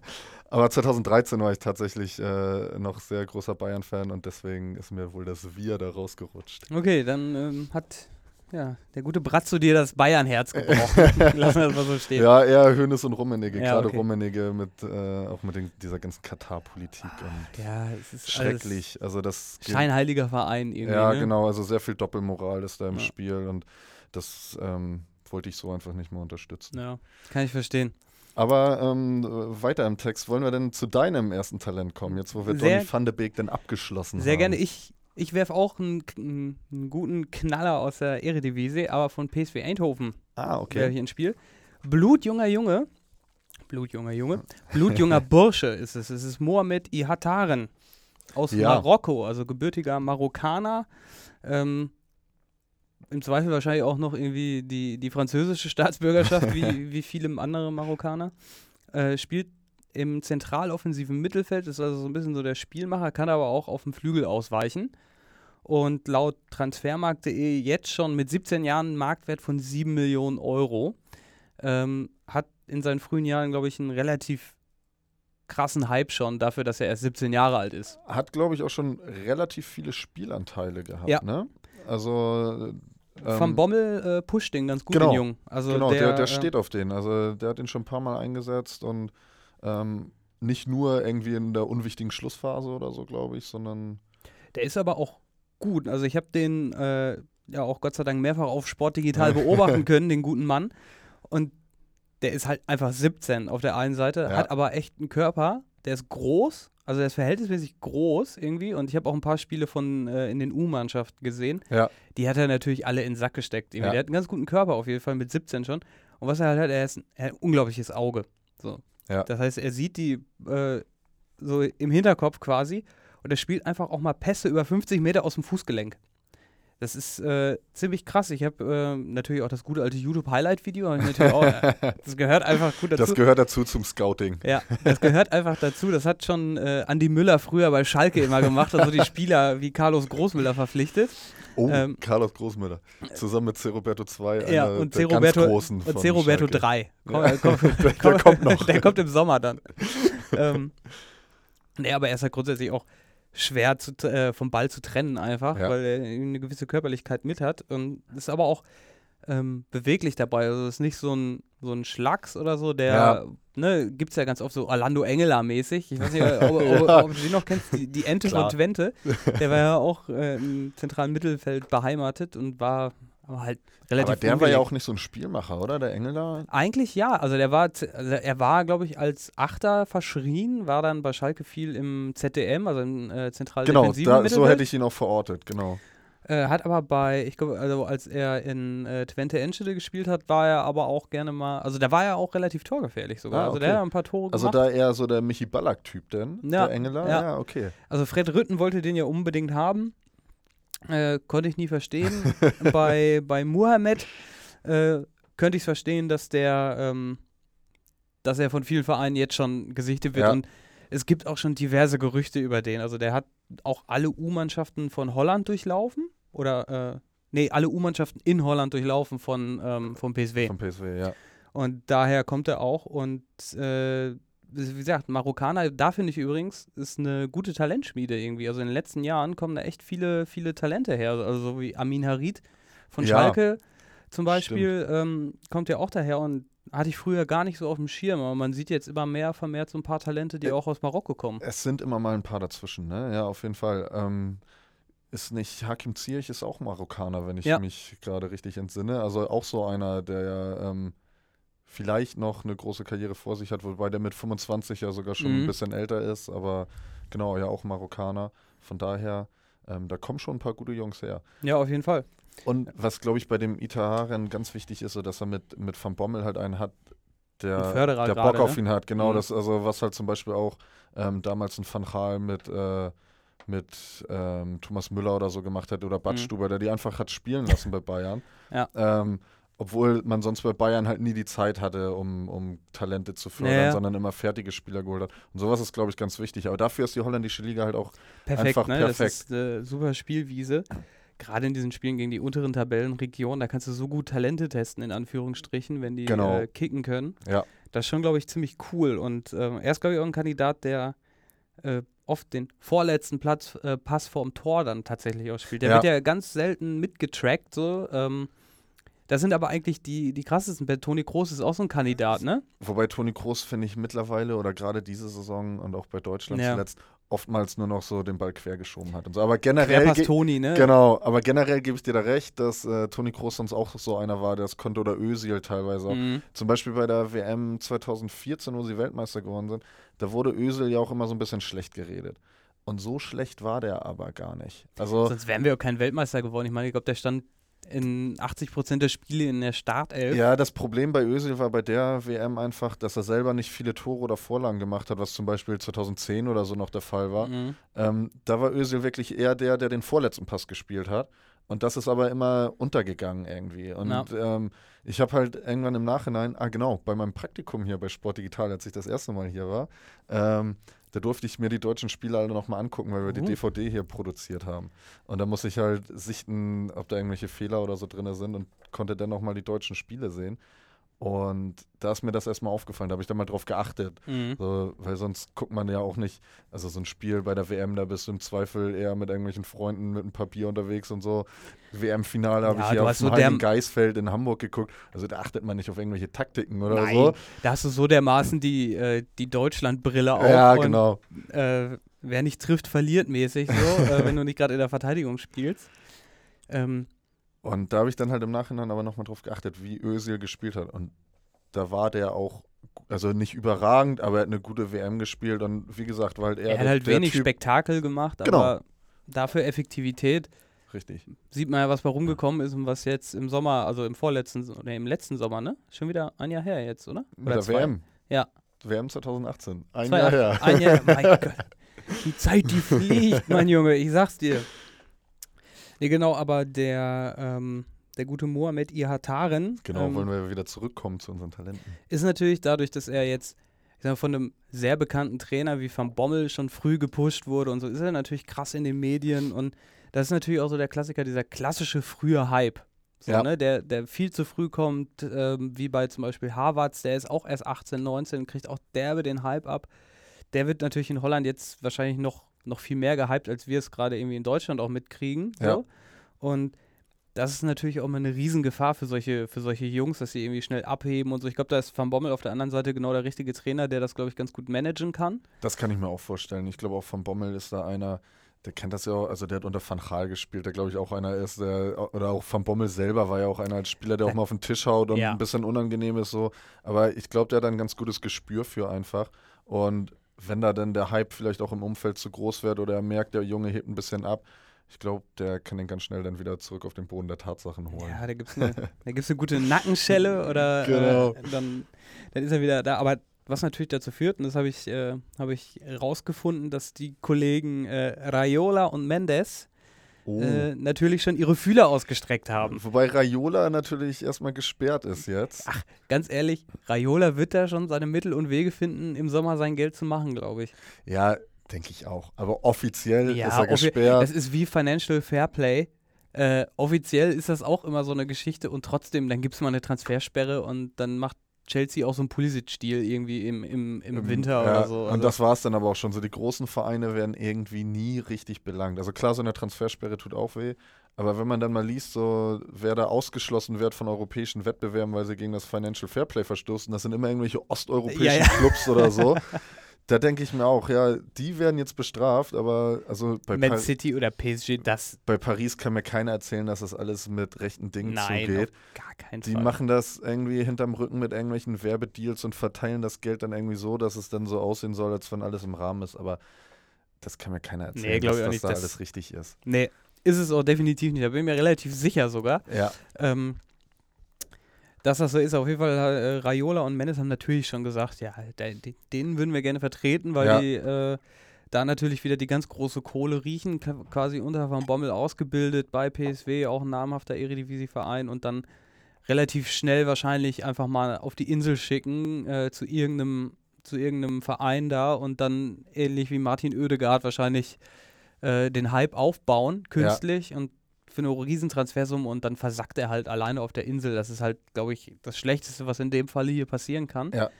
aber 2013 war ich tatsächlich äh, noch sehr großer Bayern-Fan und deswegen ist mir wohl das Wir da rausgerutscht. Okay, dann ähm, hat ja, der gute Bratzo dir das Bayern-Herz gebrochen. Lassen wir das mal so stehen. Ja, eher Hönes und Rummenigge. Ja, Gerade okay. Rummenigge mit, äh, auch mit den, dieser ganzen Katar-Politik und Ja, es ist schrecklich. Also das scheinheiliger Verein irgendwie. Ja, ne? genau, also sehr viel Doppelmoral ist da im Ja. Spiel und das ähm, wollte ich so einfach nicht mehr unterstützen. Ja, kann ich verstehen. Aber ähm, äh, weiter im Text, wollen wir denn zu deinem ersten Talent kommen, jetzt wo wir Sehr- Donny van de Beek denn abgeschlossen Sehr haben? gerne. Ich, ich werfe auch einen, einen, guten Knaller aus der Eredivisie, aber von PSV Eindhoven Ah, wäre okay. hier ins Spiel. Blutjunger Junge, Blutjunger Junge, Blutjunger Bursche ist es. Es ist Mohamed Ihataren aus Ja. Marokko, also gebürtiger Marokkaner. Ähm, Im Zweifel wahrscheinlich auch noch irgendwie die, die französische Staatsbürgerschaft, wie, wie viele andere Marokkaner. Äh, spielt im zentraloffensiven Mittelfeld, ist also so ein bisschen so der Spielmacher, kann aber auch auf dem Flügel ausweichen. Und laut transfermarkt.de jetzt schon mit 17 Jahren einen Marktwert von 7 Millionen Euro. ähm, hat in seinen frühen Jahren, glaube ich, einen relativ krassen Hype schon dafür, dass er erst 17 Jahre alt ist. Hat, glaube ich, auch schon relativ viele Spielanteile gehabt, Ja. ne? Also ähm, Vom Bommel äh, pusht den ganz gut, genau. den Jungen. Also genau, der, der, der äh, steht auf den. Also der hat ihn schon ein paar Mal eingesetzt und ähm, nicht nur irgendwie in der unwichtigen Schlussphase oder so, glaube ich, sondern Der ist aber auch gut. Also ich habe den äh, ja auch Gott sei Dank mehrfach auf Sportdigital beobachten können, den guten Mann. Und der ist halt einfach 17 auf der einen Seite, Ja. hat aber echt einen Körper, der ist groß, also der ist verhältnismäßig groß irgendwie. Und ich habe auch ein paar Spiele von äh, in den U-Mannschaften gesehen. ja, Die hat er natürlich alle in den Sack gesteckt. Irgendwie. Ja. Der hat einen ganz guten Körper auf jeden Fall mit 17 schon. Und was er halt hat, er, ist er hat ein unglaubliches Auge. So. Ja. Das heißt, er sieht die äh, so im Hinterkopf quasi und er spielt einfach auch mal Pässe über 50 Meter aus dem Fußgelenk. Das ist äh, ziemlich krass. Ich habe äh, natürlich auch das gute alte YouTube-Highlight-Video. äh, Das gehört einfach gut dazu. das gehört dazu zum Scouting. Ja, das gehört einfach dazu. Das hat schon äh, Andi Müller früher bei Schalke immer gemacht, also die Spieler wie Carlos Großmüller verpflichtet. Oh, Ähm, Carlos Großmüller. Zusammen mit C. Roberto 2, Ja, einer und C. der ganz Roberto, großen und von C. Roberto Schalke. 3. Komm, Ja. äh, komm, Der- der komm, kommt noch. Der kommt im Sommer dann. ähm, nee, aber er ist halt grundsätzlich auch schwer zu, äh, vom Ball zu trennen einfach, Ja. weil er eine gewisse Körperlichkeit mit hat und ist aber auch ähm, beweglich dabei. Also ist nicht so ein, so ein Schlacks oder so, der, Ja. ne, gibt es ja ganz oft so Orlando Engeler-mäßig. Ich weiß nicht, ob, ob, Ja. ob du den noch kennst, die, die Ente von Twente. Der war ja auch äh, im zentralen Mittelfeld beheimatet und war aber halt relativ Aber der war ja auch nicht so ein Spielmacher, oder? Der Engel da? Eigentlich ja, also der war, also er war, glaube ich, als Achter verschrien, war dann bei Schalke viel im ZDM, also im äh, zentral Genau, da, so hätte ich ihn auch verortet, genau. Äh, hat aber bei, ich glaube, also als er in äh, Twente Enschede gespielt hat, war er aber auch gerne mal, also da war er auch relativ torgefährlich sogar. Ah, Also der okay. hat ein paar Tore Also gemacht. da eher so der Michi Ballack-Typ denn? Ja, Der Engeler? ja. Ja, okay. Also Fred Rütten wollte den ja unbedingt haben. Äh, konnte ich nie verstehen. bei, bei Muhammad äh, könnte ich es verstehen, dass der, ähm, dass er von vielen Vereinen jetzt schon gesichtet wird. Ja. Und es gibt auch schon diverse Gerüchte über den. Also der hat auch alle U-Mannschaften von Holland durchlaufen. Oder, äh, nee, alle U-Mannschaften in Holland durchlaufen von, ähm, vom PSW. Vom PSW, ja. Und daher kommt er auch. Und äh, wie gesagt, Marokkaner, da finde ich übrigens, ist eine gute Talentschmiede irgendwie. Also in den letzten Jahren kommen da echt viele, viele Talente her. Also so wie Amin Harid von Ja, Schalke zum Beispiel ähm, kommt ja auch daher und hatte ich früher gar nicht so auf dem Schirm. Aber man sieht jetzt immer mehr vermehrt so ein paar Talente, die Ä- auch aus Marokko kommen. Es sind immer mal ein paar dazwischen, ne? Ja, auf jeden Fall. Ähm, ist nicht Hakim Ziyech ist auch Marokkaner, wenn ich Ja. mich gerade richtig entsinne. Also auch so einer, der ja ähm, vielleicht noch eine große Karriere vor sich hat, wobei der mit 25 ja sogar schon Mhm. ein bisschen älter ist, aber genau, ja auch Marokkaner. Von daher, ähm, da kommen schon ein paar gute Jungs her. Ja, auf jeden Fall. Und was, glaube ich, bei dem ITH-Rennen ganz wichtig ist, so dass er mit, mit Van Bommel halt einen hat, der, der Bock auf ne? ihn hat. Genau, Mhm. das, also was halt zum Beispiel auch ähm, damals ein Van Gaal mit, äh, mit ähm, Thomas Müller oder so gemacht hat oder Badstuber, der die einfach hat spielen lassen bei Bayern. Ja. Ähm, obwohl man sonst bei Bayern halt nie die Zeit hatte, um, um Talente zu fördern, Ja, ja. sondern immer fertige Spieler geholt hat. Und sowas ist, glaube ich, ganz wichtig. Aber dafür ist die holländische Liga halt auch Perfekt, Einfach ne? perfekt. Das ist eine super Spielwiese. Gerade in diesen Spielen gegen die unteren Tabellenregionen, da kannst du so gut Talente testen, in Anführungsstrichen, wenn die Genau. äh, kicken können. Ja. Das ist schon, glaube ich, ziemlich cool. Und ähm, er ist, glaube ich, auch ein Kandidat, der äh, oft den vorletzten Platz, äh, Pass vorm Tor dann tatsächlich auch spielt. Der Ja. wird ja ganz selten mitgetrackt, so. Ähm, das sind aber eigentlich die, die krassesten. Toni Kroos ist auch so ein Kandidat, ne? Wobei Toni Kroos, finde ich, mittlerweile oder gerade diese Saison und auch bei Deutschland Ja. zuletzt oftmals nur noch so den Ball quer geschoben hat und so. Aber generell. Toni, ne? Genau, aber generell gebe ich dir da recht, dass äh, Toni Kroos sonst auch so einer war, der es konnte oder Özil teilweise auch. Mhm. Zum Beispiel bei der WM 2014, wo sie Weltmeister geworden sind, da wurde Özil ja auch immer so ein bisschen schlecht geredet. Und so schlecht war der aber gar nicht. Also Sonst wären wir auch kein Weltmeister geworden. Ich meine, ich glaube, der stand in 80 Prozent der Spiele in der Startelf. Ja, das Problem bei Özil war bei der WM einfach, dass er selber nicht viele Tore oder Vorlagen gemacht hat, was zum Beispiel 2010 oder so noch der Fall war. Mhm. Ähm, da war Özil wirklich eher der, der den vorletzten Pass gespielt hat. Und das ist aber immer untergegangen irgendwie. Und Ja. ähm, ich habe halt irgendwann im Nachhinein, ah genau, bei meinem Praktikum hier bei Sport Digital, als ich das erste Mal hier war, ähm, da durfte ich mir die deutschen Spiele alle nochmal angucken, weil wir die Uh. DVD hier produziert haben. Und da muss ich halt sichten, ob da irgendwelche Fehler oder so drin sind und konnte dann nochmal die deutschen Spiele sehen. Und da ist mir das erstmal aufgefallen, da habe ich dann mal drauf geachtet. Mhm. So, weil sonst guckt man ja auch nicht, also so ein Spiel bei der WM, da bist du im Zweifel eher mit irgendwelchen Freunden mit einem Papier unterwegs und so. WM-Finale habe Ja, ich hier auf dem so Heiligen Geisfeld in Hamburg geguckt. Also da achtet man nicht auf irgendwelche Taktiken oder Nein, so. da hast du so dermaßen die, äh, die Deutschlandbrille auf. Ja, und, genau. Äh, wer nicht trifft, verliert mäßig so, äh, wenn du nicht gerade in der Verteidigung spielst. Ähm, Und da habe ich dann halt im Nachhinein aber nochmal drauf geachtet, wie Özil gespielt hat. Und da war der auch, also nicht überragend, aber er hat eine gute WM gespielt. Und wie gesagt, war halt eher er hat der, halt der wenig Typ. Spektakel gemacht, Genau. aber dafür Effektivität. Richtig. Sieht man ja, was bei rumgekommen ist und was jetzt im Sommer, also im vorletzten, oder im letzten Sommer, ne? Schon wieder ein Jahr her jetzt, oder? Mit oder der zwei? WM. Ja. WM 2018. Ein Zwei Jahr her. Ein Jahr, mein Gott. Die Zeit, die fliegt, mein Junge, ich sag's dir. Nee, genau, aber der, ähm, der gute Mohamed Ihataren Genau, ähm, wollen wir wieder zurückkommen zu unseren Talenten. ist natürlich dadurch, dass er jetzt ich sag mal, von einem sehr bekannten Trainer wie Van Bommel schon früh gepusht wurde und so, ist er natürlich krass in den Medien und das ist natürlich auch so der Klassiker, dieser klassische frühe Hype. So, Ja. ne, der, der viel zu früh kommt, ähm, wie bei zum Beispiel Harvards, der ist auch erst 18, 19, kriegt auch derbe den Hype ab. Der wird natürlich in Holland jetzt wahrscheinlich noch, noch viel mehr gehypt, als wir es gerade irgendwie in Deutschland auch mitkriegen. So. Ja. Und das ist natürlich auch mal eine Riesengefahr für solche, für solche Jungs, dass sie irgendwie schnell abheben und so. Ich glaube, da ist Van Bommel auf der anderen Seite genau der richtige Trainer, der das, glaube ich, ganz gut managen kann. Das kann ich mir auch vorstellen. Ich glaube auch von Bommel ist da einer, der kennt das ja auch, also der hat unter Van Gaal gespielt, der glaube ich auch einer ist, der, oder auch Van Bommel selber war ja auch einer als Spieler, der auch mal auf den Tisch haut und Ja. ein bisschen unangenehm ist so. Aber ich glaube, der hat da ein ganz gutes Gespür für einfach. Und wenn da dann der Hype vielleicht auch im Umfeld zu groß wird oder er merkt, der Junge hebt ein bisschen ab, ich glaube, der kann den ganz schnell dann wieder zurück auf den Boden der Tatsachen holen. Ja, da gibt es eine, eine gute Nackenschelle oder Genau. äh, dann, dann ist er wieder da. Aber was natürlich dazu führt, und das habe ich, äh, hab ich rausgefunden, dass die Kollegen äh, Raiola und Mendes Oh. äh, natürlich schon ihre Fühler ausgestreckt haben. Wobei Raiola natürlich erstmal gesperrt ist jetzt. Ach, ganz ehrlich, Raiola wird da schon seine Mittel und Wege finden, im Sommer sein Geld zu machen, glaube ich. Ja, denke ich auch. Aber offiziell Ja, ist er gesperrt. Das ist wie Financial Fairplay. Äh, offiziell ist das auch immer so eine Geschichte und trotzdem, dann gibt es mal eine Transfersperre und dann macht Chelsea auch so einen Pulisic-Deal irgendwie im, im, im Im- Winter ja, oder so. Also, Und das war es dann aber auch schon so. Die großen Vereine werden irgendwie nie richtig belangt. Also klar, so eine Transfersperre tut auch weh. Aber wenn man dann mal liest, so wer da ausgeschlossen wird von europäischen Wettbewerben, weil sie gegen das Financial Fairplay verstoßen, das sind immer irgendwelche osteuropäischen Ja, ja. Clubs oder so. Da denke ich mir auch, ja, die werden jetzt bestraft, aber also bei, Man City oder PSG, das bei Paris kann mir keiner erzählen, dass das alles mit rechten Dingen nein, zugeht. auf gar keinen Die Fall. machen das irgendwie hinterm Rücken mit irgendwelchen Werbedeals und verteilen das Geld dann irgendwie so, dass es dann so aussehen soll, als wenn alles im Rahmen ist. Aber das kann mir keiner erzählen, Nee, dass das nicht, da dass- alles richtig ist. nee, ist es auch definitiv nicht. Da bin ich mir relativ sicher sogar. Ja, Ähm, dass das so ist, auf jeden Fall, äh, Raiola und Mendes haben natürlich schon gesagt, ja, de, de, den würden wir gerne vertreten, weil Ja. die äh, da natürlich wieder die ganz große Kohle riechen, quasi unter Van Bommel ausgebildet bei PSW, auch ein namhafter Eredivisie-Verein und dann relativ schnell wahrscheinlich einfach mal auf die Insel schicken äh, zu irgendeinem zu irgendeinem Verein da und dann ähnlich wie Martin Oedegaard wahrscheinlich äh, den Hype aufbauen, künstlich und für eine Riesentransfersumme und dann versackt er halt alleine auf der Insel. Das ist halt, glaube ich, das Schlechteste, was in dem Falle hier passieren kann. Ja.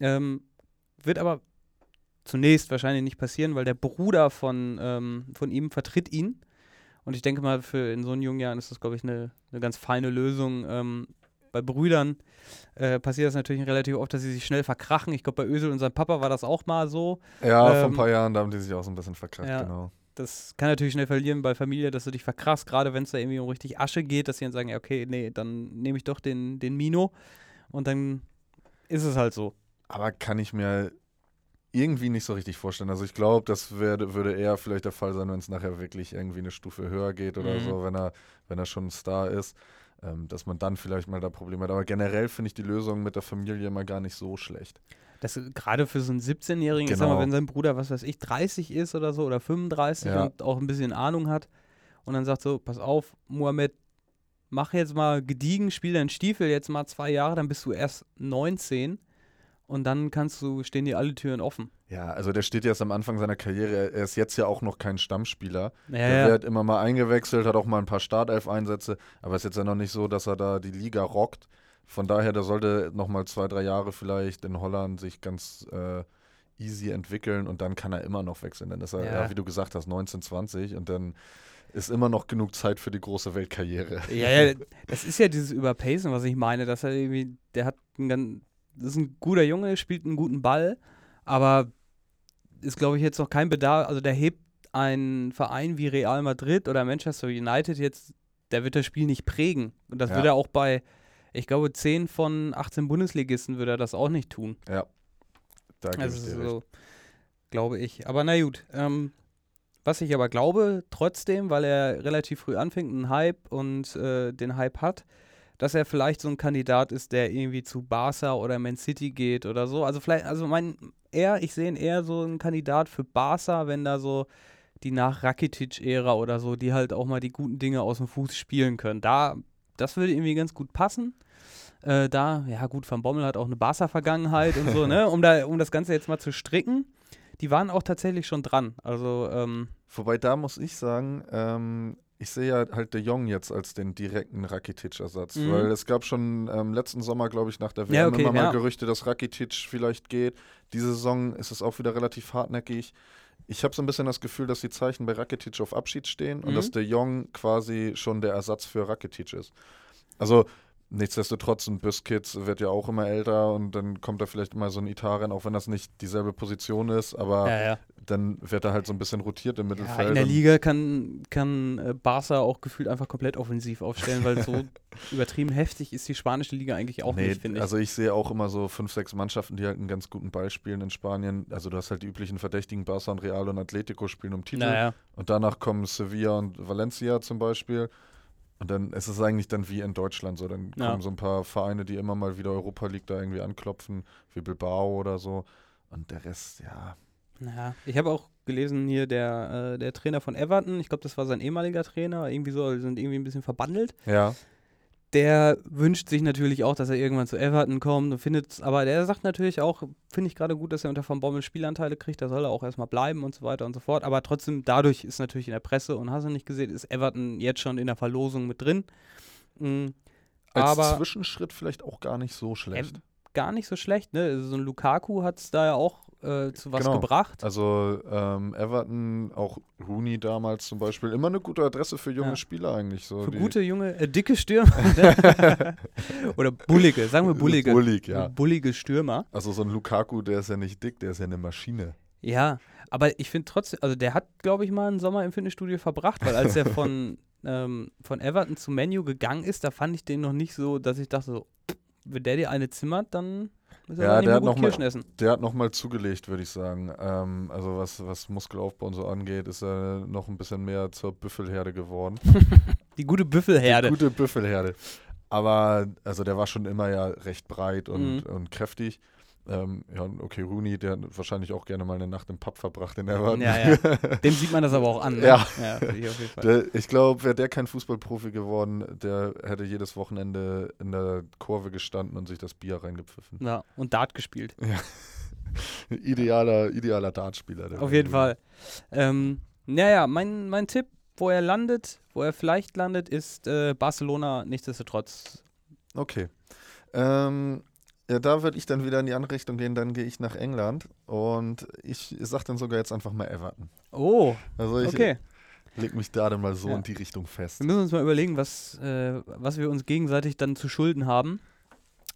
Ähm, wird aber zunächst wahrscheinlich nicht passieren, weil der Bruder von, ähm, von ihm vertritt ihn. Und ich denke mal, für in so jungen Jahren ist das, glaube ich, eine, eine ganz feine Lösung. Ähm, bei Brüdern äh, passiert das natürlich relativ oft, dass sie sich schnell verkrachen. Ich glaube, bei Ösel und seinem Papa war das auch mal so. ja vor Ähm, ein paar Jahren, da haben die sich auch so ein bisschen verkackt, ja. genau. Das kann natürlich schnell verlieren bei Familie, dass du dich verkrachst, gerade wenn es da irgendwie um richtig Asche geht, dass sie dann sagen, okay, nee, dann nehme ich doch den, den Mino und dann ist es halt so. Aber kann ich mir irgendwie nicht so richtig vorstellen. Also ich glaube, das wär, würde eher vielleicht der Fall sein, wenn es nachher wirklich irgendwie eine Stufe höher geht oder Mhm. so, wenn er, wenn er schon ein Star ist, ähm, dass man dann vielleicht mal da Probleme hat. Aber generell finde ich die Lösung mit der Familie mal gar nicht so schlecht. Das ist gerade für so einen 17-Jährigen, ich sag Genau. mal, wenn sein Bruder, was weiß ich, 30 ist oder so oder 35 Ja. und auch ein bisschen Ahnung hat und dann sagt so, pass auf, Mohammed, mach jetzt mal gediegen, spiel deinen Stiefel jetzt mal zwei Jahre, dann bist du erst 19 und dann kannst du, stehen dir alle Türen offen. Ja, also der steht jetzt am Anfang seiner Karriere. Er ist jetzt ja auch noch kein Stammspieler. Ja, Der ja. wird immer mal eingewechselt, hat auch mal ein paar Startelf-Einsätze, aber es ist jetzt ja noch nicht so, dass er da die Liga rockt. Von daher, der sollte nochmal zwei, drei Jahre vielleicht in Holland sich ganz äh, easy entwickeln und dann kann er immer noch wechseln. Dann ist er, Ja. ja. wie du gesagt hast, 19, 20 und dann ist immer noch genug Zeit für die große Weltkarriere. Ja, ja, das ist ja dieses Überpacen, was ich meine, dass er irgendwie, der hat einen das ist ein guter Junge, spielt einen guten Ball, aber ist, glaube ich, jetzt noch kein Bedarf, also der hebt einen Verein wie Real Madrid oder Manchester United jetzt, der wird das Spiel nicht prägen. Und das Ja. wird er auch bei, ich glaube, 10 von 18 Bundesligisten würde er das auch nicht tun. Ja. Da gebe Also ich dir so, glaube ich. Aber na gut. Ähm, was ich aber glaube, trotzdem, weil er relativ früh anfängt, einen Hype und äh, den Hype hat, dass er vielleicht so ein Kandidat ist, der irgendwie zu Barca oder Man City geht oder so. Also vielleicht, also mein, eher, ich sehe ihn eher so ein Kandidat für Barca, wenn da so die nach Rakitic-Ära oder so, die halt auch mal die guten Dinge aus dem Fuß spielen können. Da, das würde irgendwie ganz gut passen. Äh, da, ja gut, Van Bommel hat auch eine Barca-Vergangenheit und so, ne? Um, da, um das Ganze jetzt mal zu stricken. Die waren auch tatsächlich schon dran. Also, ähm, Wobei da muss ich sagen, ähm, ich sehe ja halt De Jong jetzt als den direkten Rakitic-Ersatz, Mhm. weil es gab schon ähm, letzten Sommer, glaube ich, nach der WM Ja, okay, immer mal ja. Gerüchte, dass Rakitic vielleicht geht. Diese Saison ist es auch wieder relativ hartnäckig. Ich habe so ein bisschen das Gefühl, dass die Zeichen bei Rakitic auf Abschied stehen und Mhm. dass De Jong quasi schon der Ersatz für Rakitic ist. Also nichtsdestotrotz, ein Busquets wird ja auch immer älter und dann kommt da vielleicht immer so ein Italien, auch wenn das nicht dieselbe Position ist, aber ja, ja. Dann wird er halt so ein bisschen rotiert im ja. Mittelfeld. In der Liga kann, kann äh, Barca auch gefühlt einfach komplett offensiv aufstellen, weil so übertrieben heftig ist die spanische Liga eigentlich auch nee, nicht, finde ich. Also ich sehe auch immer so fünf, sechs Mannschaften, die halt einen ganz guten Ball spielen in Spanien. Also du hast halt die üblichen Verdächtigen, Barca und Real und Atletico spielen um Titel. naja. Und danach kommen Sevilla und Valencia zum Beispiel. Und dann ist es eigentlich dann wie in Deutschland so. Dann Ja. kommen so ein paar Vereine, die immer mal wieder Europa League da irgendwie anklopfen, wie Bilbao oder so. Und der Rest, ja. Ja, ich habe auch gelesen hier, der, äh, der Trainer von Everton, ich glaube, das war sein ehemaliger Trainer, irgendwie so, die sind irgendwie ein bisschen verbandelt. Ja. Der wünscht sich natürlich auch, dass er irgendwann zu Everton kommt und findet, aber der sagt natürlich auch, finde ich gerade gut, dass er unter Van Bommel Spielanteile kriegt, da soll er auch erstmal bleiben und so weiter und so fort. Aber trotzdem, dadurch ist natürlich in der Presse und hast du nicht gesehen, ist Everton jetzt schon in der Verlosung mit drin. Mhm. Als Aber- Zwischenschritt vielleicht auch gar nicht so schlecht. Gar nicht so schlecht, ne? Also so ein Lukaku hat es da ja auch äh, zu was Genau. gebracht. Also ähm, Everton, auch Rooney damals zum Beispiel, immer eine gute Adresse für junge Ja. Spieler eigentlich. So, Für gute, junge, äh, dicke Stürmer. Oder bullige, sagen wir bullige. Bullig, ja. Bullige Stürmer. Also so ein Lukaku, der ist ja nicht dick, der ist ja eine Maschine. Ja, aber ich finde trotzdem, also der hat, glaube ich, mal einen Sommer im Fitnessstudio verbracht, weil als er von, ähm, von Everton zu Menu gegangen ist, da fand ich den noch nicht so, dass ich dachte so, wenn der dir eine zimmert, dann er Ja, der hat noch mal-. Der hat nochmal zugelegt, würde ich sagen. Ähm, also was, was Muskelaufbau und so angeht, ist er noch ein bisschen mehr zur Büffelherde geworden. Die gute Büffelherde. Gute Büffelherde. Aber also der war schon immer ja recht breit und, Mhm. und kräftig. Ähm, ja, und okay, Rooney, der hat wahrscheinlich auch gerne mal eine Nacht im Pub verbracht in Everton. Ja, ja. Dem sieht man das aber auch an. Ne? Ja. ja ich. Der, ich glaube, wäre der kein Fußballprofi geworden, der hätte jedes Wochenende in der Kurve gestanden und sich das Bier reingepfiffen. Ja, und Dart gespielt. Idealer, idealer Dartspieler. der Auf jeden. Fall. Ähm, naja, mein, mein Tipp, wo er landet, wo er vielleicht landet, ist äh, Barcelona nichtsdestotrotz. Okay. Ähm, ja, da würde ich dann wieder in die andere Richtung gehen, dann gehe ich nach England und ich sag dann sogar jetzt einfach mal Everton. Oh, Also ich okay. leg mich da dann mal so Ja. in die Richtung fest. Wir müssen uns mal überlegen, was, äh, was wir uns gegenseitig dann zu schulden haben,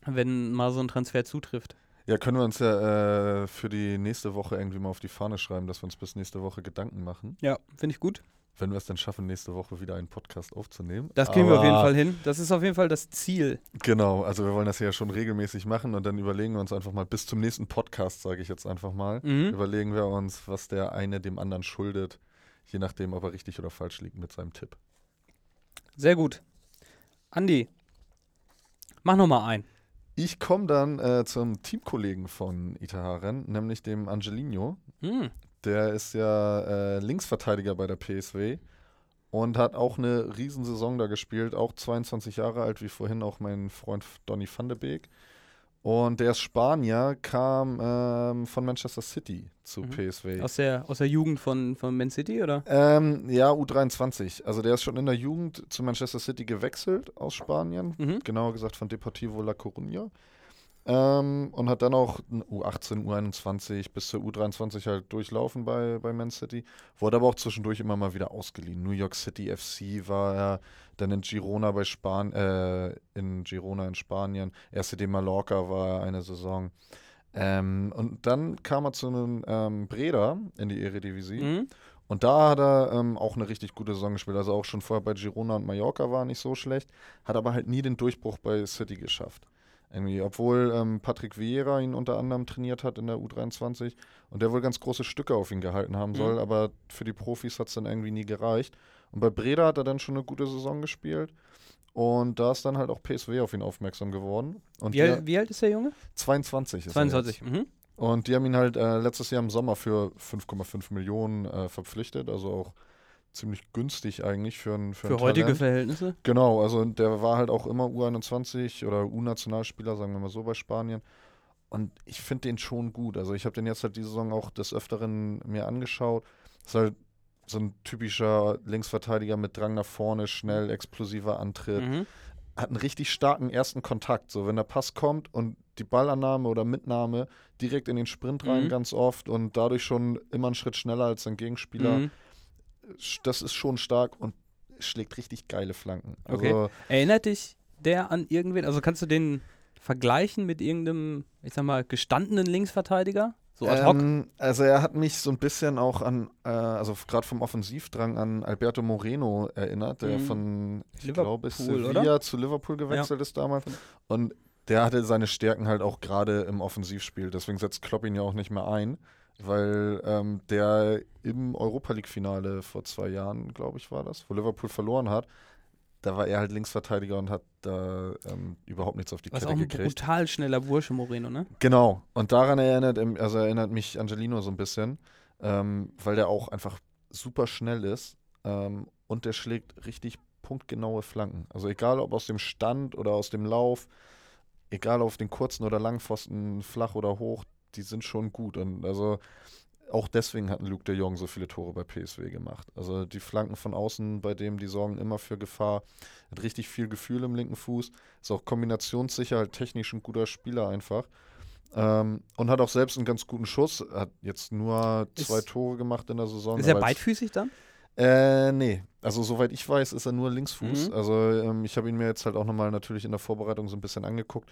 wenn mal so ein Transfer zutrifft. Ja, können wir uns ja äh, für die nächste Woche irgendwie mal auf die Fahne schreiben, dass wir uns bis nächste Woche Gedanken machen. Ja, finde ich gut. Wenn wir es dann schaffen, nächste Woche wieder einen Podcast aufzunehmen. Das kriegen wir auf jeden Aber- Fall hin. Das ist auf jeden Fall das Ziel. Genau, also wir wollen das ja schon regelmäßig machen und dann überlegen wir uns einfach mal bis zum nächsten Podcast, sage ich jetzt einfach mal, Mhm. überlegen wir uns, was der eine dem anderen schuldet, je nachdem, ob er richtig oder falsch liegt mit seinem Tipp. Sehr gut. Andi, mach noch mal ein. Ich komme dann äh, zum Teamkollegen von Itaharen, nämlich dem Angelino. Hm. Der ist ja äh, Linksverteidiger bei der PSW und hat auch eine Riesensaison da gespielt, auch 22 Jahre alt, wie vorhin auch mein Freund Donny van de Beek. Und der ist Spanier, kam ähm, von Manchester City zu Mhm. PSV. Aus der, aus der Jugend von, von Man City, oder? Ähm, ja, U23. Also der ist schon in der Jugend zu Manchester City gewechselt aus Spanien. Mhm. Genauer gesagt von Deportivo La Coruña. Ähm, und hat dann auch ein U18, U21 bis zur U23 halt durchlaufen bei, bei Man City. Wurde aber auch zwischendurch immer mal wieder ausgeliehen. New York City FC war er, dann in Girona bei Span äh, in Girona in Spanien. RCD Mallorca war er eine Saison. Ähm, und dann kam er zu einem ähm, Breda in die Eredivisie. Mhm. Und da hat er ähm, auch eine richtig gute Saison gespielt. Also auch schon vorher bei Girona und Mallorca war er nicht so schlecht. Hat aber halt nie den Durchbruch bei City geschafft. Irgendwie, obwohl ähm, Patrick Vieira ihn unter anderem trainiert hat in der U23 und der wohl ganz große Stücke auf ihn gehalten haben soll, Mhm. aber für die Profis hat es dann irgendwie nie gereicht. Und bei Breda hat er dann schon eine gute Saison gespielt. Und da ist dann halt auch PSW auf ihn aufmerksam geworden. Und Wie, alt, wie alt ist der Junge? 22 ist er 22. jetzt. Mhm. Und die haben ihn halt äh, letztes Jahr im Sommer für 5,5 Millionen äh, verpflichtet, also auch ziemlich günstig eigentlich für ein für, Für ein heutige Talent. Verhältnisse. Genau, also der war halt auch immer U21 oder U-Nationalspieler, sagen wir mal so bei Spanien. Und ich finde den schon gut. Also ich habe den jetzt halt diese Saison auch des Öfteren mir angeschaut. Ist halt so ein typischer Linksverteidiger mit Drang nach vorne, schnell, explosiver Antritt Mhm. hat einen richtig starken ersten Kontakt. So, wenn der Pass kommt und die Ballannahme oder Mitnahme direkt in den Sprint rein, Mhm. ganz oft und dadurch schon immer einen Schritt schneller als sein Gegenspieler. Mhm. Das ist schon stark und schlägt richtig geile Flanken. Okay. Also, Erinnert dich der an irgendwen? Also kannst du den vergleichen mit irgendeinem, ich sag mal, gestandenen Linksverteidiger? So ad hoc? ähm, also er hat mich so ein bisschen auch an, äh, also gerade vom Offensivdrang an Alberto Moreno erinnert, der Mhm. von, ich Liverpool, glaube, Sevilla oder? zu Liverpool gewechselt ist damals. Und der hatte seine Stärken halt auch gerade im Offensivspiel. Deswegen setzt Klopp ihn ja auch nicht mehr ein, weil ähm, der im Europa League-Finale vor zwei Jahren, glaube ich, war das, wo Liverpool verloren hat, da war er halt Linksverteidiger und hat da ähm, überhaupt nichts auf die Was auch Kette ein gekriegt. brutal schneller Bursche, Moreno, ne? Genau. Und daran erinnert, also erinnert mich Angelino so ein bisschen, ähm, weil der auch einfach super schnell ist ähm, und der schlägt richtig punktgenaue Flanken. Also egal ob aus dem Stand oder aus dem Lauf, egal auf den kurzen oder Langpfosten, flach oder hoch, die sind schon gut. Und also auch deswegen hat Luke de Jong so viele Tore bei PSW gemacht. Also die Flanken von außen, bei dem die sorgen immer für Gefahr. Hat richtig viel Gefühl im linken Fuß. Ist auch kombinationssicher, halt technisch ein guter Spieler einfach. Ähm, und hat auch selbst einen ganz guten Schuss. Hat jetzt nur Ist- zwei Tore gemacht in der Saison. Ist er beidfüßig dann? äh, nee. Also soweit ich weiß, ist er nur Linksfuß. Mhm. Also ähm, ich habe ihn mir jetzt halt auch nochmal natürlich in der Vorbereitung so ein bisschen angeguckt.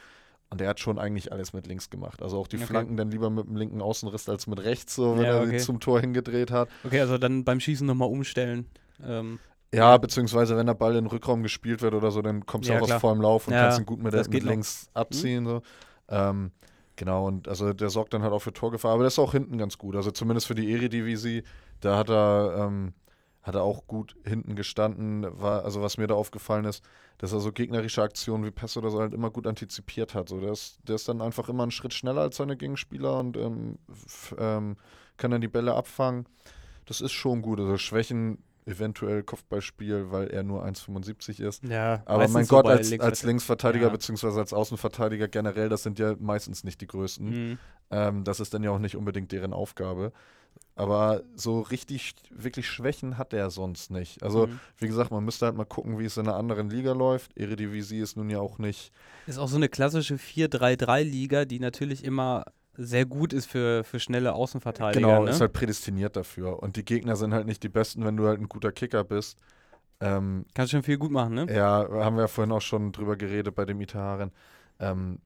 Und er hat schon eigentlich alles mit links gemacht. Also auch die Okay. Flanken dann lieber mit dem linken Außenriss als mit rechts, so wenn Ja, er okay. sie zum Tor hingedreht hat. Okay, also dann beim Schießen nochmal umstellen. Ähm, Ja, beziehungsweise wenn der Ball in den Rückraum gespielt wird oder so, dann kommst du Ja, auch klar. aus vollem Lauf und Ja, kannst ihn gut mit, der, das mit geht noch. Mhm. links abziehen. So. Ähm, genau, und also der sorgt dann halt auch für Torgefahr, aber der ist auch hinten ganz gut. Also zumindest für die Eredivisie, da hat er, ähm, hat er auch gut hinten gestanden. War, also was mir da aufgefallen ist, dass er so gegnerische Aktionen wie Pässe oder so halt immer gut antizipiert hat. So, der, ist, der ist dann einfach immer einen Schritt schneller als seine Gegenspieler und ähm, ähm, kann dann die Bälle abfangen. Das ist schon gut. Also Schwächen eventuell Kopfballspiel, weil er nur 1,75 ist. ja, Aber mein Gott, als, als Linksverteidigern. Linksverteidiger Ja. beziehungsweise als Außenverteidiger generell, das sind ja meistens nicht die größten. Mhm. Ähm, das ist dann ja auch nicht unbedingt deren Aufgabe. Aber so richtig, wirklich Schwächen hat er sonst nicht. Also, Mhm. wie gesagt, man müsste halt mal gucken, wie es in einer anderen Liga läuft. Eredivisie ist nun ja auch nicht. Ist auch so eine klassische 4-3-3-Liga, die natürlich immer sehr gut ist für, für schnelle Außenverteidiger. genau, ne? ist halt prädestiniert dafür. Und die Gegner sind halt nicht die besten, wenn du halt ein guter Kicker bist. Ähm, Kannst schon viel gut machen, ne? Ja, haben wir ja vorhin auch schon drüber geredet bei dem Itaharen. Ähm,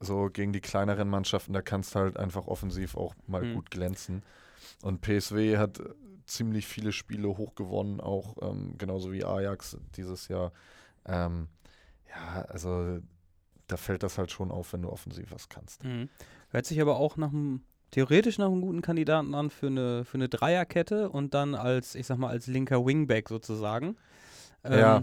so gegen die kleineren Mannschaften, da kannst du halt einfach offensiv auch mal Hm. gut glänzen. Und PSW hat äh, ziemlich viele Spiele hochgewonnen, auch ähm, genauso wie Ajax dieses Jahr. Ähm, ja, also da fällt das halt schon auf, wenn du offensiv was kannst. Mhm. Hört sich aber auch nach einem, theoretisch nach einem guten Kandidaten an für eine, für eine Dreierkette und dann als, ich sag mal, als linker Wingback sozusagen. Ähm, Ja.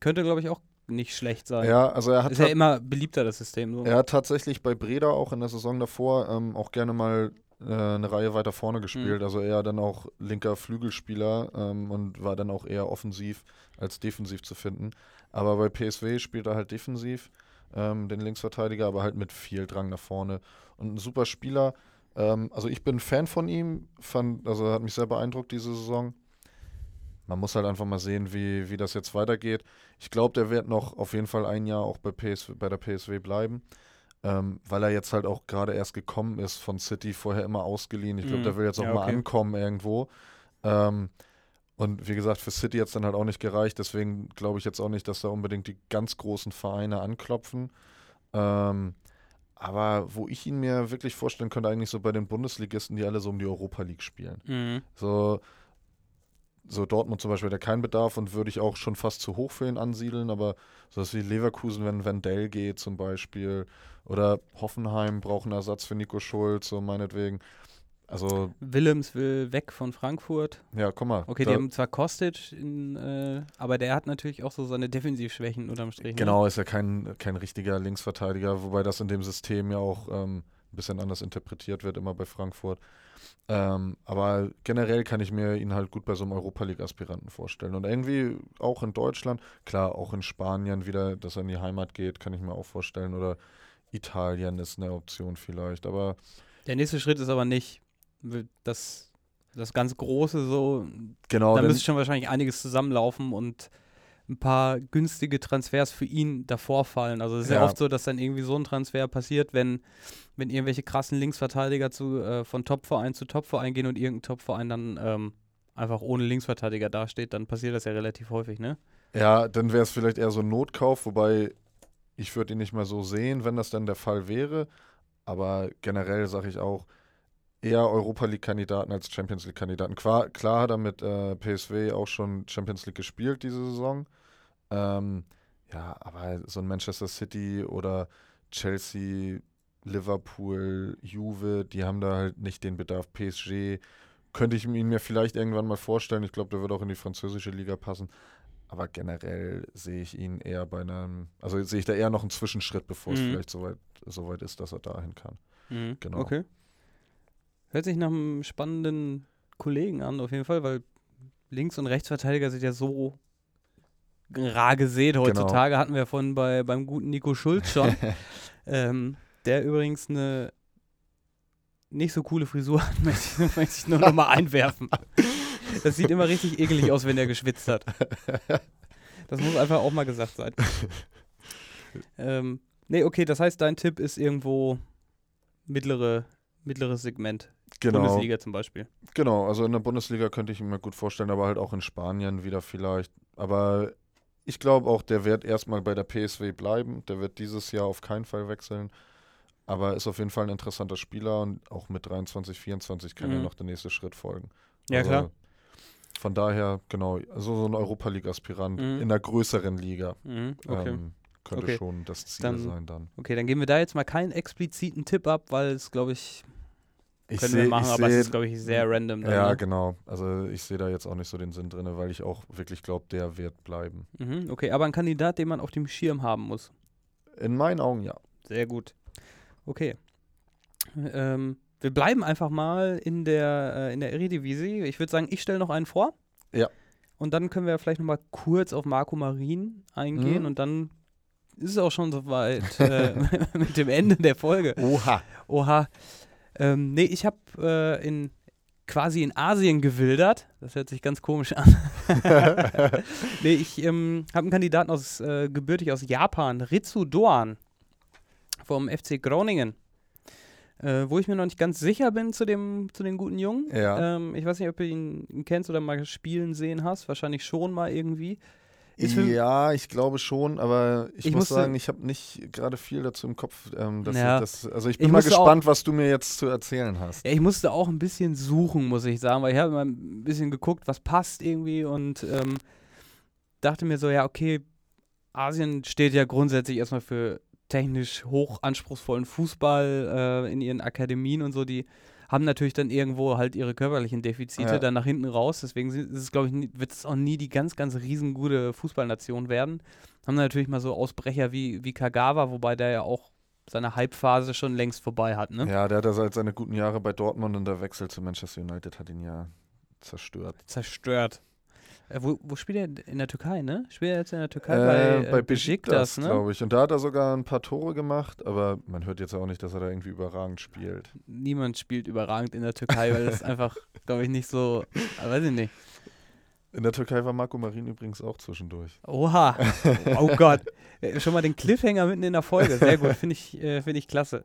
Könnte, glaube ich, auch nicht schlecht sein. Ja, also er hat Ist ja immer beliebter, das System. So. Er hat tatsächlich bei Breda auch in der Saison davor ähm, auch gerne mal äh, eine Reihe weiter vorne gespielt. Mhm. Also eher dann auch linker Flügelspieler ähm, und war dann auch eher offensiv als defensiv zu finden. Aber bei PSW spielt er halt defensiv ähm, den Linksverteidiger, aber halt mit viel Drang nach vorne. Und ein super Spieler. Ähm, also ich bin Fan von ihm, fand, also hat mich sehr beeindruckt diese Saison. Man muss halt einfach mal sehen, wie, wie das jetzt weitergeht. Ich glaube, der wird noch auf jeden Fall ein Jahr auch bei, PSW, bei der PSW bleiben, ähm, weil er jetzt halt auch gerade erst gekommen ist von City, vorher immer ausgeliehen. Ich glaube, Mhm. der will jetzt auch Ja, mal okay. ankommen irgendwo. Ähm, und wie gesagt, für City jetzt dann halt auch nicht gereicht. Deswegen glaube ich jetzt auch nicht, dass da unbedingt die ganz großen Vereine anklopfen. Ähm, aber wo ich ihn mir wirklich vorstellen könnte, eigentlich so bei den Bundesligisten, die alle so um die Europa League spielen. Mhm. So, so Dortmund zum Beispiel hat er keinen Bedarf und würde ich auch schon fast zu hoch für ihn ansiedeln, aber sowas wie Leverkusen, wenn Wendell geht zum Beispiel, oder Hoffenheim braucht einen Ersatz für Nico Schulz, so meinetwegen. Also, Willems will weg von Frankfurt. ja, guck mal. Okay, die haben zwar Kostic, in, äh, aber der hat natürlich auch so seine Defensivschwächen unterm Strich. Ne? Genau, ist ja kein, kein richtiger Linksverteidiger, wobei das in dem System ja auch ähm, ein bisschen anders interpretiert wird, immer bei Frankfurt. Ähm, aber generell kann ich mir ihn halt gut bei so einem Europa League-Aspiranten vorstellen. Und irgendwie auch in Deutschland, klar, auch in Spanien wieder, dass er in die Heimat geht, kann ich mir auch vorstellen. Oder Italien ist eine Option vielleicht. Aber Der nächste Schritt ist aber nicht das, das ganz Große so. genau, da müsste schon wahrscheinlich einiges zusammenlaufen und ein paar günstige Transfers für ihn davor fallen. Also es ist ja. Ja. oft so, dass dann irgendwie so ein Transfer passiert, wenn, wenn irgendwelche krassen Linksverteidiger zu, äh, von Topverein zu Topverein gehen und irgendein Topverein dann ähm, einfach ohne Linksverteidiger dasteht, dann passiert das ja relativ häufig, ne? ja, dann wäre es vielleicht eher so ein Notkauf, wobei ich würde ihn nicht mehr so sehen, wenn das dann der Fall wäre. Aber generell sage ich auch, eher Europa League-Kandidaten als Champions League-Kandidaten. Klar, klar hat er mit äh, PSW auch schon Champions League gespielt diese Saison. Ähm, ja, aber so ein Manchester City oder Chelsea, Liverpool, Juve, die haben da halt nicht den Bedarf. PSG könnte ich ihn mir vielleicht irgendwann mal vorstellen. Ich glaube, der würde auch in die französische Liga passen. Aber generell sehe ich ihn eher bei einem, also sehe ich da eher noch einen Zwischenschritt, bevor es Mhm. vielleicht soweit so weit ist, dass er dahin kann. Mhm. Genau. Okay. Hört sich nach einem spannenden Kollegen an, auf jeden Fall, weil Links- und Rechtsverteidiger sind ja so rar gesät Genau. heutzutage. Hatten wir von bei, beim guten Nico Schulz schon. ähm, der übrigens eine nicht so coole Frisur hat, möchte, ich- möchte ich nur noch mal einwerfen. Das sieht immer richtig ekelig aus, wenn er geschwitzt hat. Das muss einfach auch mal gesagt sein. ähm, nee, okay, das heißt, dein Tipp ist irgendwo mittlere, mittleres Segment. Genau, Bundesliga zum Beispiel. genau. Also in der Bundesliga könnte ich mir gut vorstellen, aber halt auch in Spanien wieder vielleicht. Aber ich glaube auch, der wird erstmal bei der PSW bleiben. Der wird dieses Jahr auf keinen Fall wechseln. Aber ist auf jeden Fall ein interessanter Spieler und auch mit 23, 24 kann ja Mhm. noch der nächste Schritt folgen. Ja, Also klar. Von daher, genau, also so ein Europa League-Aspirant Mhm. in einer größeren Liga Mhm, okay. ähm, könnte Okay. schon das Ziel Dann- sein dann. okay, dann geben wir da jetzt mal keinen expliziten Tipp ab, weil es, glaube ich, Ich können wir seh- machen, ich aber es seh- ist, glaube ich, sehr random. Dann, Ja, ne? genau. Also ich sehe da jetzt auch nicht so den Sinn drin, weil ich auch wirklich glaube, der wird bleiben. Mhm, okay, aber ein Kandidat, den man auf dem Schirm haben muss. In meinen Augen ja. Sehr gut. Okay. Ähm, wir bleiben einfach mal in der, äh, in der Eredivisie. Ich würde sagen, ich stelle noch einen vor. Ja. Und dann können wir vielleicht noch mal kurz auf Marco Marin eingehen Mhm. und dann ist es auch schon soweit äh, mit dem Ende der Folge. Oha. Oha. Ähm, nee, ich habe äh, in quasi in Asien gewildert. Das hört sich ganz komisch an. nee, ich ähm, habe einen Kandidaten aus äh, gebürtig aus Japan, Ritsu Doan vom FC Groningen. Äh, wo ich mir noch nicht ganz sicher bin zu dem, zu den guten Jungen. Ja. Ähm, ich weiß nicht, ob du ihn, ihn kennst oder mal spielen sehen hast. Wahrscheinlich schon mal irgendwie. Ja, ich glaube schon, aber ich, Ich muss sagen, ich habe nicht gerade viel dazu im Kopf. Ähm, dass Ja. das, also ich Ich bin mal musste auch- gespannt, was du mir jetzt zu erzählen hast. Ja, ich musste auch ein bisschen suchen, muss ich sagen, weil ich habe immer ein bisschen geguckt, was passt irgendwie und ähm, dachte mir so, ja, okay, Asien steht ja grundsätzlich erstmal für technisch hoch anspruchsvollen Fußball äh, in ihren Akademien und so, die haben natürlich dann irgendwo halt ihre körperlichen Defizite Ja. dann nach hinten raus. Deswegen ist es, glaube ich, wird es auch nie die ganz, ganz riesengute Fußballnation werden. Haben natürlich mal so Ausbrecher wie, wie Kagawa, wobei der ja auch seine Hype-Phase schon längst vorbei hat, ne? Ja, der hat ja seit seine guten Jahre bei Dortmund und der Wechsel zu Manchester United hat ihn ja zerstört. zerstört. Äh, wo, wo spielt er? In der Türkei, ne? Spielt er jetzt in der Türkei Äh, bei, äh, bei Besiktas, ne? glaube ich. Und da hat er sogar ein paar Tore gemacht, aber man hört jetzt auch nicht, dass er da irgendwie überragend spielt. Niemand spielt überragend in der Türkei, weil das einfach, glaube ich, nicht so, äh, weiß ich nicht. In der Türkei war Marco Marin übrigens auch zwischendurch. Oha. Oh Gott. Äh, Schon mal den Cliffhanger mitten in der Folge. Sehr gut. Finde ich, äh, find ich klasse.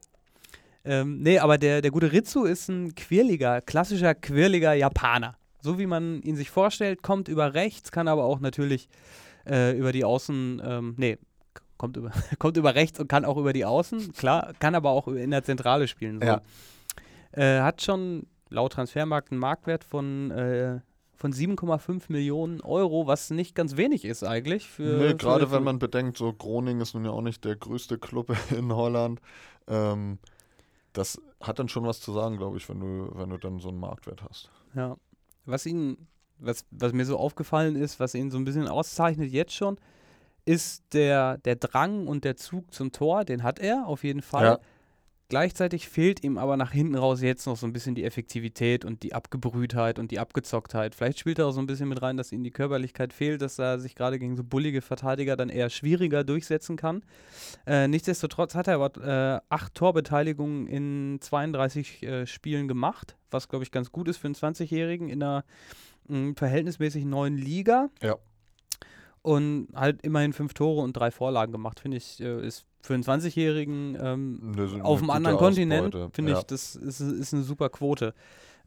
Ähm, nee, aber der, der gute Ritsu ist ein quirliger, klassischer quirliger Japaner. So wie man ihn sich vorstellt, kommt über rechts, kann aber auch natürlich äh, über die Außen, ähm, nee, kommt über, kommt über rechts und kann auch über die Außen, klar, kann aber auch in der Zentrale spielen. So. Ja. Äh, hat schon laut Transfermarkt einen Marktwert von, äh, von 7,5 Millionen Euro, was nicht ganz wenig ist eigentlich. Für, Nee, gerade wenn man bedenkt, so Groningen ist nun ja auch nicht der größte Club in Holland. Ähm, das hat dann schon was zu sagen, glaube ich, wenn du, wenn du dann so einen Marktwert hast. Ja. Was ihn, was, was mir so aufgefallen ist, was ihn so ein bisschen auszeichnet jetzt schon, ist der, der Drang und der Zug zum Tor, den hat er auf jeden Fall. Ja. Gleichzeitig fehlt ihm aber nach hinten raus jetzt noch so ein bisschen die Effektivität und die Abgebrühtheit und die Abgezocktheit. Vielleicht spielt er auch so ein bisschen mit rein, dass ihm die Körperlichkeit fehlt, dass er sich gerade gegen so bullige Verteidiger dann eher schwieriger durchsetzen kann. Äh, nichtsdestotrotz hat er aber äh, acht Torbeteiligungen in 32 äh, Spielen gemacht, was glaube ich ganz gut ist für einen 20-Jährigen in einer mh, verhältnismäßig neuen Liga. Ja. Und halt immerhin fünf Tore und drei Vorlagen gemacht, finde ich, äh, ist für einen 20-Jährigen ähm, auf einem anderen Kontinent, finde ja. ich, das ist, ist eine super Quote.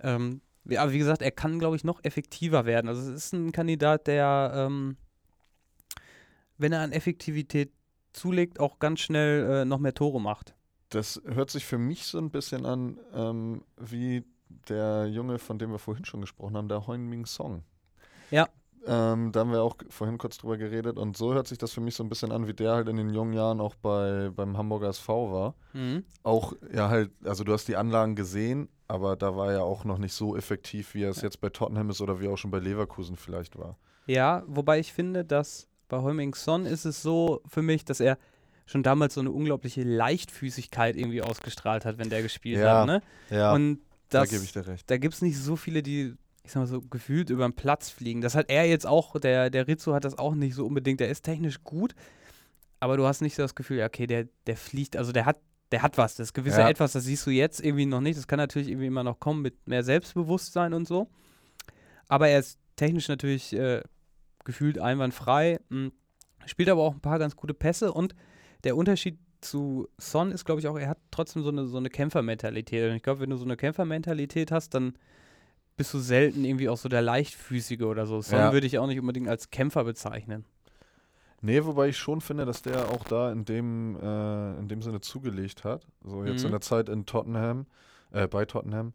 Ähm, wie- aber wie gesagt, er kann, glaube ich, noch effektiver werden. Also es ist ein Kandidat, der, ähm, wenn er an Effektivität zulegt, auch ganz schnell äh, noch mehr Tore macht. Das hört sich für mich so ein bisschen an ähm, wie der Junge, von dem wir vorhin schon gesprochen haben, der Heung-Min Song. Ja. Ähm, da haben wir auch vorhin kurz drüber geredet und so hört sich das für mich so ein bisschen an, wie der halt in den jungen Jahren auch bei, beim Hamburger SV war. Mhm. Auch, ja halt, also du hast die Anlagen gesehen, aber da war er auch noch nicht so effektiv, wie er es jetzt bei Tottenham ist oder wie er auch schon bei Leverkusen vielleicht war. Ja, wobei ich finde, dass bei Heuming Son ist es so für mich, dass er schon damals so eine unglaubliche Leichtfüßigkeit irgendwie ausgestrahlt hat, wenn der gespielt Ja, hat. Ne? Ja, Und da das, gebe ich dir recht. da gibt es nicht so viele, die, ich sag mal so, gefühlt über den Platz fliegen. Das hat er jetzt auch, der, der Rizzo hat das auch nicht so unbedingt. Der ist technisch gut, aber du hast nicht so das Gefühl, okay, der, der fliegt, also der hat, der hat was. Das gewisse Ja. Etwas, das siehst du jetzt irgendwie noch nicht. Das kann natürlich irgendwie immer noch kommen mit mehr Selbstbewusstsein und so. Aber er ist technisch natürlich äh, gefühlt einwandfrei, mh, spielt aber auch ein paar ganz gute Pässe und der Unterschied zu Son ist, glaube ich, auch, er hat trotzdem so eine, so eine Kämpfermentalität. Und ich glaube, wenn du so eine Kämpfermentalität hast, dann bist du selten irgendwie auch so der Leichtfüßige oder so. Son Ja. würde ich auch nicht unbedingt als Kämpfer bezeichnen. Nee, wobei ich schon finde, dass der auch da in dem, äh, in dem Sinne zugelegt hat. So jetzt Mhm. in der Zeit in Tottenham, äh, bei Tottenham.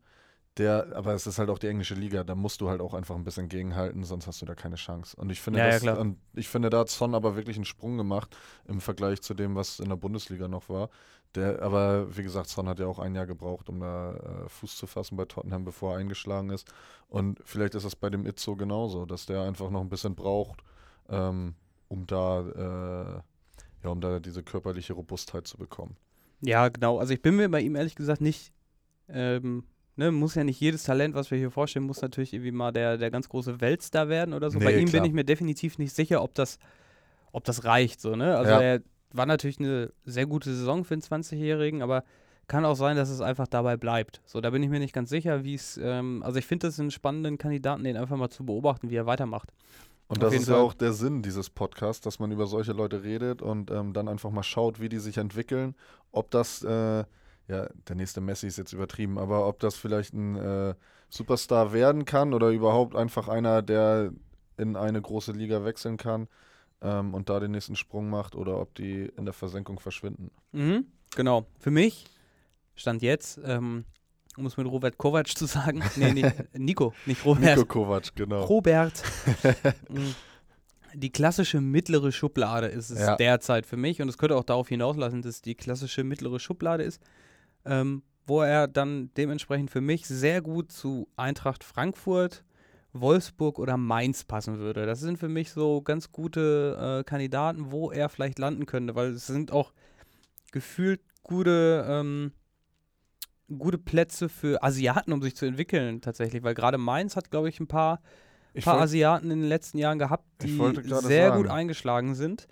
Der, aber es ist halt auch die englische Liga, da musst du halt auch einfach ein bisschen gegenhalten, sonst hast du da keine Chance. Und ich finde, Ja, ja, das, und ich finde, da hat Son aber wirklich einen Sprung gemacht im Vergleich zu dem, was in der Bundesliga noch war. Der, aber wie gesagt, Son hat ja auch ein Jahr gebraucht, um da äh, Fuß zu fassen bei Tottenham, bevor er eingeschlagen ist. Und vielleicht ist das bei dem Itzo genauso, dass der einfach noch ein bisschen braucht, ähm, um da, äh, ja, um da diese körperliche Robustheit zu bekommen. Ja, genau. Also ich bin mir bei ihm ehrlich gesagt nicht, ähm, ne, muss ja nicht jedes Talent, was wir hier vorstellen, muss natürlich irgendwie mal der, der ganz große Weltstar werden oder so. bei Nee, ihm bin klar. ich mir definitiv nicht sicher, ob das, ob das reicht, so, ne? Also Ja. er war natürlich eine sehr gute Saison für einen 20-Jährigen, aber kann auch sein, dass es einfach dabei bleibt. So, da bin ich mir nicht ganz sicher, wie es, ähm, also ich finde das einen spannenden Kandidaten, den einfach mal zu beobachten, wie er weitermacht. Und Auf das ist ja auch der Sinn dieses Podcasts, dass man über solche Leute redet und ähm, dann einfach mal schaut, wie die sich entwickeln. Ob das, äh, ja, der nächste Messi ist jetzt übertrieben, aber ob das vielleicht ein äh, Superstar werden kann oder überhaupt einfach einer, der in eine große Liga wechseln kann ähm, und da den nächsten Sprung macht oder ob die in der Versenkung verschwinden. Mhm, genau. Für mich stand jetzt, ähm, um es mit Robert Kovac zu sagen, nee, nee, Nico, nicht Robert. Nico Kovac, genau. Robert. Mm, die klassische mittlere Schublade ist es Ja. derzeit für mich und es könnte auch darauf hinauslassen, dass die klassische mittlere Schublade ist, ähm, wo er dann dementsprechend für mich sehr gut zu Eintracht Frankfurt, Wolfsburg oder Mainz passen würde. Das sind für mich so ganz gute äh, Kandidaten, wo er vielleicht landen könnte, weil es sind auch gefühlt gute, ähm, gute Plätze für Asiaten, um sich zu entwickeln tatsächlich, weil gerade Mainz hat, glaube ich, ein paar ein paar Asiaten in den letzten Jahren gehabt, die sehr sagen. gut eingeschlagen sind.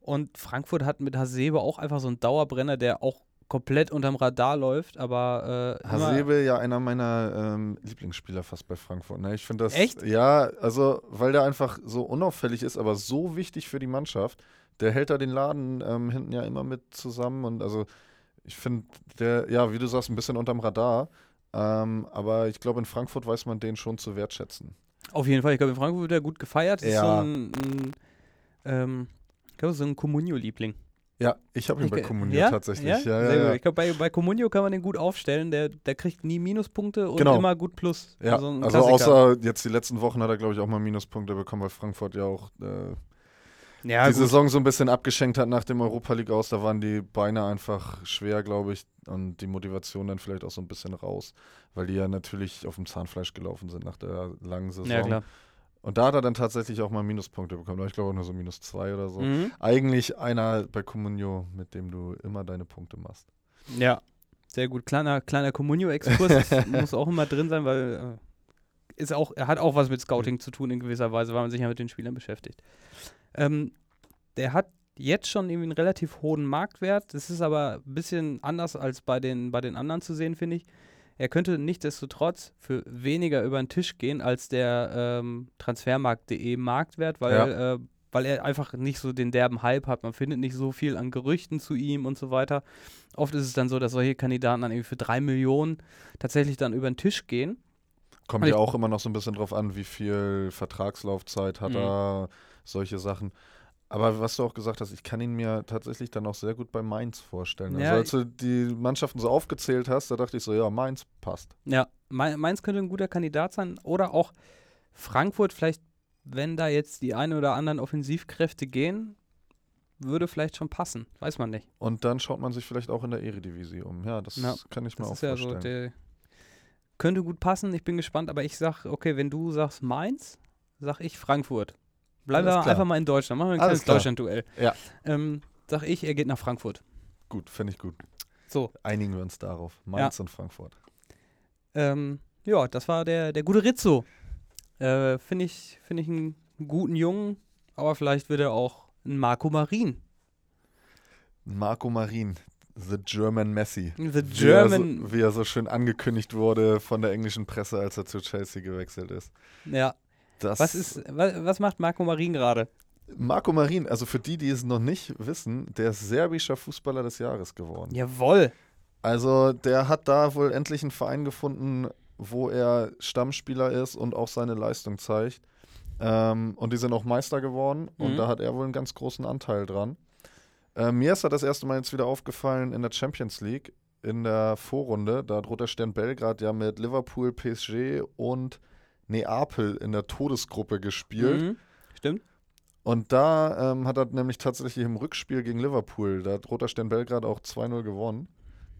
Und Frankfurt hat mit Hasebe auch einfach so einen Dauerbrenner, der auch komplett unterm Radar läuft, aber äh, Hasebe ja einer meiner ähm, Lieblingsspieler fast bei Frankfurt. Ne? Ich finde das echt. Ja, also weil der einfach so unauffällig ist, aber so wichtig für die Mannschaft. Der hält da den Laden ähm, hinten ja immer mit zusammen und also ich finde der ja, wie du sagst, ein bisschen unterm Radar. Ähm, aber ich glaube, in Frankfurt weiß man den schon zu wertschätzen. Auf jeden Fall. Ich glaube, in Frankfurt wird er gut gefeiert. Ja. Ist so ein, ein ähm, ich glaube, so ein Comunio-Liebling. Ja, ich habe ihn ich, bei Comunio ja? tatsächlich. Ja, ja, Sehr gut. Ich glaube, bei, bei Comunio kann man den gut aufstellen. Der, der kriegt nie Minuspunkte und genau. immer gut Plus. Ja, also, also außer jetzt die letzten Wochen hat er, glaube ich, auch mal Minuspunkte bekommen, weil Frankfurt ja auch äh, die gut. Saison so ein bisschen abgeschenkt hat nach dem Europa League aus. Da waren die Beine einfach schwer, glaube ich, und die Motivation dann vielleicht auch so ein bisschen raus, weil die ja natürlich auf dem Zahnfleisch gelaufen sind nach der langen Saison. Ja, klar. Und da hat er dann tatsächlich auch mal Minuspunkte bekommen. Ich glaube auch nur so minus zwei oder so. Mhm. Eigentlich einer bei Comunio, mit dem du immer deine Punkte machst. Ja, sehr gut. Kleiner, kleiner Comunio-Exkurs muss auch immer drin sein, weil äh, ist auch, er hat auch was mit Scouting mhm. zu tun in gewisser Weise, weil man sich ja mit den Spielern beschäftigt. Ähm, der hat jetzt schon irgendwie einen relativ hohen Marktwert. Das ist aber ein bisschen anders als bei den, bei den anderen zu sehen, finde ich. Er könnte nichtsdestotrotz für weniger über den Tisch gehen als der ähm, Transfermarkt.de Marktwert, weil, ja. äh, weil er einfach nicht so den derben Hype hat. Man findet nicht so viel an Gerüchten zu ihm und so weiter. Oft ist es dann so, dass solche Kandidaten dann irgendwie für drei Millionen tatsächlich dann über den Tisch gehen. Kommt ja auch immer noch so ein bisschen drauf an, wie viel Vertragslaufzeit hat mhm. er, solche Sachen. Aber was du auch gesagt hast, ich kann ihn mir tatsächlich dann auch sehr gut bei Mainz vorstellen. Also ja, als du die Mannschaften so aufgezählt hast, da dachte ich so, ja, Mainz passt. Ja, Mainz könnte ein guter Kandidat sein. Oder auch Frankfurt, vielleicht, wenn da jetzt die ein oder anderen Offensivkräfte gehen, würde vielleicht schon passen. Weiß man nicht. Und dann schaut man sich vielleicht auch in der Eredivisie um. Ja, das ja, kann ich mir auch vorstellen. Ja so der, könnte gut passen, ich bin gespannt, aber ich sag, okay, wenn du sagst Mainz, sag ich Frankfurt. Bleiben wir einfach mal in Deutschland. Machen wir ein kleines Deutschland-Duell. Ja. Ähm, sag ich, er geht nach Frankfurt. Gut, finde ich gut. So. Einigen wir uns darauf. Mainz ja. und Frankfurt. Ähm, ja, das war der, der gute Rizzo. Äh, finde ich, find ich einen guten Jungen, aber vielleicht wird er auch ein Marco Marin. Marco Marin, The German Messi. The German. Wie er, so, wie er so schön angekündigt wurde von der englischen Presse, als er zu Chelsea gewechselt ist. Ja, das was, ist, was, macht Marco Marin gerade? Marco Marin, also für die, die es noch nicht wissen, der ist serbischer Fußballer des Jahres geworden. Jawoll. Also der hat da wohl endlich einen Verein gefunden, wo er Stammspieler ist und auch seine Leistung zeigt. Ähm, und die sind auch Meister geworden und mhm. da hat er wohl einen ganz großen Anteil dran. Äh, mir ist er das erste Mal jetzt wieder aufgefallen in der Champions League in der Vorrunde. Da droht der Stern Belgrad ja mit Liverpool, PSG und Neapel in der Todesgruppe gespielt. Mhm, stimmt. Und da ähm, hat er nämlich tatsächlich im Rückspiel gegen Liverpool, da hat Roter Stern Belgrad auch 2-0 gewonnen.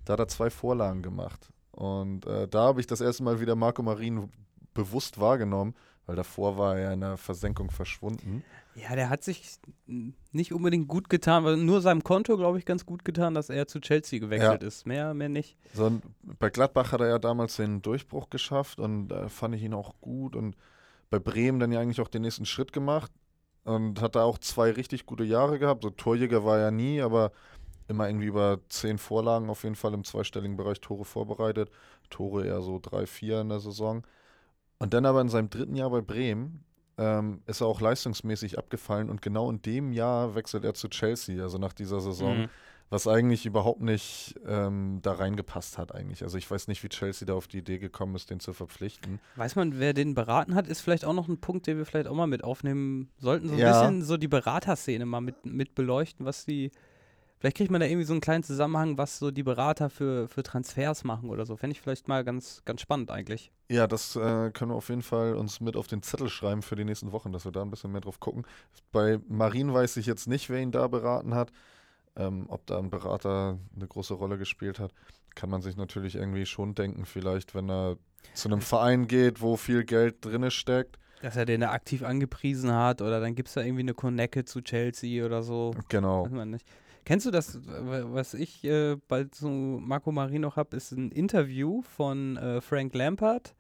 Da hat er zwei Vorlagen gemacht. Und äh, da habe ich das erste Mal wieder Marco Marin bewusst wahrgenommen, weil davor war er in der Versenkung verschwunden. Ja, der hat sich nicht unbedingt gut getan, weil nur seinem Konto, glaube ich, ganz gut getan, dass er zu Chelsea gewechselt ja. ist. Mehr, mehr nicht. So, bei Gladbach hat er ja damals den Durchbruch geschafft und da fand ich ihn auch gut. Und bei Bremen dann ja eigentlich auch den nächsten Schritt gemacht und hat da auch zwei richtig gute Jahre gehabt. So Torjäger war er nie, aber immer irgendwie über zehn Vorlagen auf jeden Fall im zweistelligen Bereich Tore vorbereitet. Tore eher so drei, vier in der Saison. Und dann aber in seinem dritten Jahr bei Bremen ähm, ist er auch leistungsmäßig abgefallen und genau in dem Jahr wechselt er zu Chelsea, also nach dieser Saison, mhm. was eigentlich überhaupt nicht ähm, da reingepasst hat eigentlich. Also ich weiß nicht, wie Chelsea da auf die Idee gekommen ist, den zu verpflichten. Weiß man, wer den beraten hat, ist vielleicht auch noch ein Punkt, den wir vielleicht auch mal mit aufnehmen sollten. So ein ja. bisschen so die Beraterszene mal mit, mit beleuchten, was die Vielleicht kriegt man da irgendwie so einen kleinen Zusammenhang, was so die Berater für, für Transfers machen oder so. Fände ich vielleicht mal ganz, ganz spannend eigentlich. Ja, das äh, können wir auf jeden Fall uns mit auf den Zettel schreiben für die nächsten Wochen, dass wir da ein bisschen mehr drauf gucken. Bei Marin weiß ich jetzt nicht, wer ihn da beraten hat. Ähm, ob da ein Berater eine große Rolle gespielt hat, kann man sich natürlich irgendwie schon denken, vielleicht, wenn er zu einem Verein geht, wo viel Geld drin steckt. Dass er den da aktiv angepriesen hat oder dann gibt es da irgendwie eine Connecte zu Chelsea oder so. Genau. Weiß man nicht. Kennst du das, was ich äh, bald zu Marco Marino habe, ist ein Interview von äh, Frank Lampard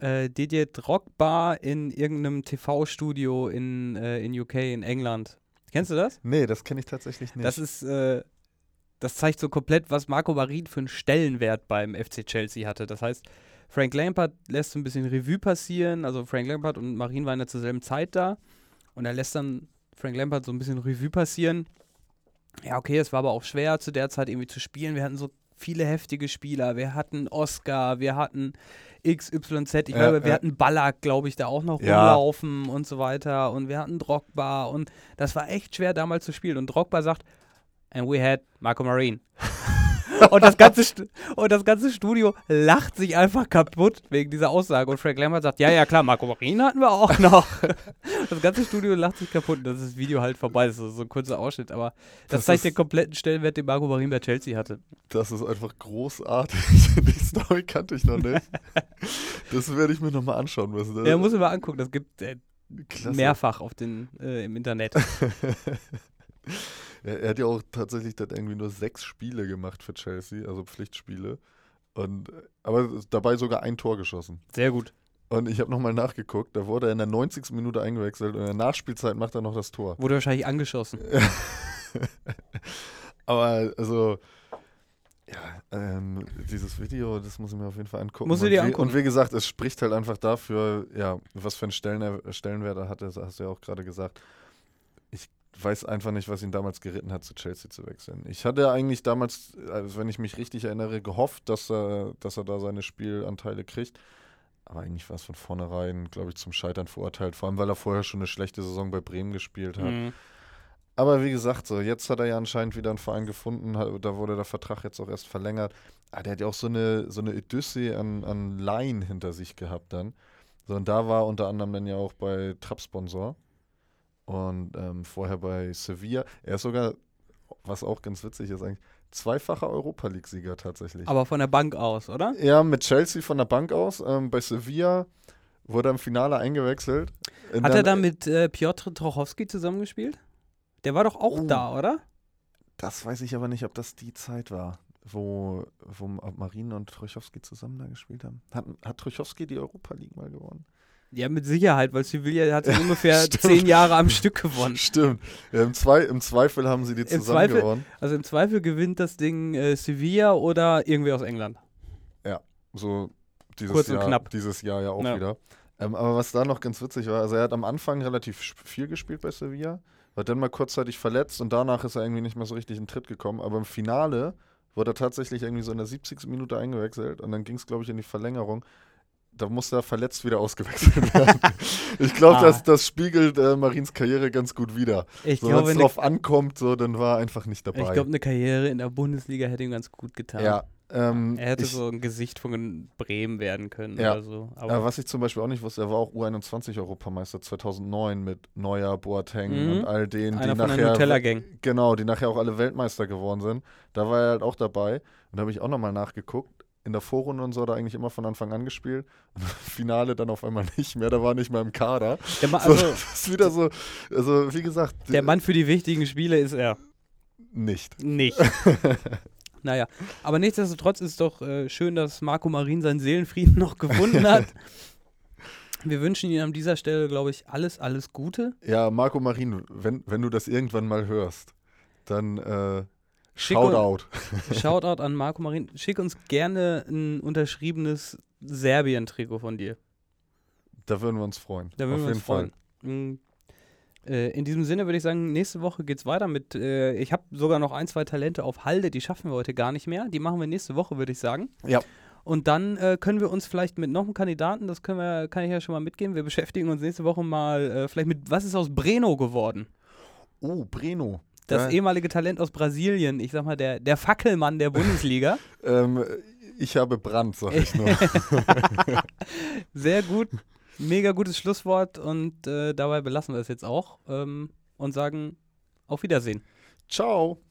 äh, Didier Drogba in irgendeinem TV-Studio in, äh, in UK, in England. Kennst du das? Nee, das kenne ich tatsächlich nicht. Das ist, äh, das zeigt so komplett, was Marco Marin für einen Stellenwert beim FC Chelsea hatte. Das heißt, Frank Lampard lässt so ein bisschen Revue passieren. Also Frank Lampard und Marin waren ja zur selben Zeit da. Und er lässt dann Frank Lampard so ein bisschen Revue passieren. Ja, okay, es war aber auch schwer zu der Zeit irgendwie zu spielen. Wir hatten so viele heftige Spieler. Wir hatten Oscar, wir hatten XYZ. Ich Ja, glaube, wir ja. hatten Ballack, glaube ich, da auch noch Ja. rumlaufen und so weiter. Und wir hatten Drogba. Und das war echt schwer damals zu spielen. Und Drogba sagt, and we had Marco Marin. und, das ganze und das ganze Studio lacht sich einfach kaputt wegen dieser Aussage. Und Frank Lampard sagt, ja, ja, klar, Marco Marin hatten wir auch noch. das ganze Studio lacht sich kaputt. Das ist das Video halt vorbei. Das ist so ein kurzer Ausschnitt. Aber das, Das zeigt den kompletten Stellenwert, den Marco Marin bei Chelsea hatte. Das ist einfach großartig. Die Story kannte ich noch nicht. Das werde ich mir nochmal anschauen müssen. Ja, muss ich mal angucken. Das gibt äh, mehrfach auf den, äh, im Internet. Er, er hat ja auch tatsächlich dann irgendwie nur sechs Spiele gemacht für Chelsea, also Pflichtspiele. Und, aber dabei sogar ein Tor geschossen. Sehr gut. Und ich habe nochmal nachgeguckt, da wurde er in der 90. Minute eingewechselt und in der Nachspielzeit macht er noch das Tor. Wurde wahrscheinlich angeschossen. Aber also, ja, ähm, dieses Video, das muss ich mir auf jeden Fall angucken. Du Und dir wie, angucken. Und wie gesagt, es spricht halt einfach dafür, ja, was für einen Stellen, Stellenwert er hatte, das hast du ja auch gerade gesagt. Ich weiß einfach nicht, was ihn damals geritten hat, zu Chelsea zu wechseln. Ich hatte eigentlich damals, also wenn ich mich richtig erinnere, gehofft, dass er, dass er da seine Spielanteile kriegt. Aber eigentlich war es von vornherein, glaube ich, zum Scheitern verurteilt. Vor allem, weil er vorher schon eine schlechte Saison bei Bremen gespielt hat. Mhm. Aber wie gesagt, so jetzt hat er ja anscheinend wieder einen Verein gefunden, hat- da wurde der Vertrag jetzt auch erst verlängert. Ah, der hat ja auch so eine, so eine Odyssee an, an Laien hinter sich gehabt dann. So, und da war unter anderem dann ja auch bei Trapp-Sponsor und ähm, vorher bei Sevilla. Er ist sogar, was auch ganz witzig ist eigentlich, zweifacher Europa League-Sieger tatsächlich. Aber von der Bank aus, oder? ja, mit Chelsea von der Bank aus. Ähm, bei Sevilla wurde er im Finale eingewechselt. Hat er da dann- mit äh, Piotr Trochowski zusammengespielt? Der war doch auch Oh. da, oder? Das weiß ich aber nicht, ob das die Zeit war, wo, wo Marin und Truchowski zusammen da gespielt haben. Hat, hat Truchowski die Europa League mal gewonnen? Ja, mit Sicherheit, weil Sevilla hat ungefähr Stimmt. zehn Jahre am Stück gewonnen. Stimmt. Ja, im, Zwei, Im Zweifel haben sie die zusammen Zweifel- gewonnen. Also im Zweifel gewinnt das Ding äh, Sevilla oder irgendwer aus England. So dieses Kurz und Jahr, knapp. dieses Jahr ja auch Ja. wieder. Ähm, aber was da noch ganz witzig war, also er hat am Anfang relativ viel gespielt bei Sevilla, war dann mal kurzzeitig verletzt und danach ist er irgendwie nicht mehr so richtig in den Tritt gekommen. Aber im Finale wurde er tatsächlich irgendwie so in der 70. Minute eingewechselt und dann ging es, glaube ich, in die Verlängerung. Da musste er verletzt wieder ausgewechselt werden. ich glaube, Ah. das, das spiegelt äh, Marins Karriere ganz gut wider. Ich So, wenn es drauf ankommt, so, dann war er einfach nicht dabei. ich glaube, eine Karriere in der Bundesliga hätte ihm ganz gut getan. ja, ähm, Er hätte ich, so ein Gesicht von Bremen werden können Ja. oder so. Aber was ich zum Beispiel auch nicht wusste, er war auch U21-Europameister 2009 mit Neuer, Boateng Mhm. und all denen, einer die nachher, genau, die nachher auch alle Weltmeister geworden sind. Da war er halt auch dabei. Und da habe ich auch nochmal nachgeguckt. In der Vorrunde und so hat er eigentlich immer von Anfang an gespielt. Finale dann auf einmal nicht mehr. Da war nicht mehr im Kader. Der, Ma So, also, das ist wieder so, also wie gesagt, der Mann für die wichtigen Spiele ist er nicht. nicht. naja, aber nichtsdestotrotz ist doch äh, schön, dass Marco Marin seinen Seelenfrieden noch gefunden hat. Wir wünschen ihm an dieser Stelle, glaube ich, alles, alles Gute. Ja, Marco Marin, wenn, wenn du das irgendwann mal hörst, dann äh, Schick Shoutout. Shoutout an Marco Marin. Schick uns gerne ein unterschriebenes Serbien-Trikot von dir. Da würden wir uns freuen. Da würden Auf wir uns freuen. Mm, äh, in diesem Sinne würde ich sagen, nächste Woche geht's weiter mit. Äh, ich habe sogar noch ein, zwei Talente auf Halde, die schaffen wir heute gar nicht mehr. Die machen wir nächste Woche, würde ich sagen. Ja. Und dann äh, können wir uns vielleicht mit noch einem Kandidaten, das können wir, kann ich ja schon mal mitgeben. Wir beschäftigen uns nächste Woche mal äh, vielleicht mit, was ist aus Breno geworden? Oh, Breno. Das Ja. ehemalige Talent aus Brasilien, ich sag mal, der, der Fackelmann der Bundesliga. Ähm, ich habe Brand, sag ich nur. Sehr gut, mega gutes Schlusswort und äh, dabei belassen wir es jetzt auch ähm, und sagen auf Wiedersehen. Ciao.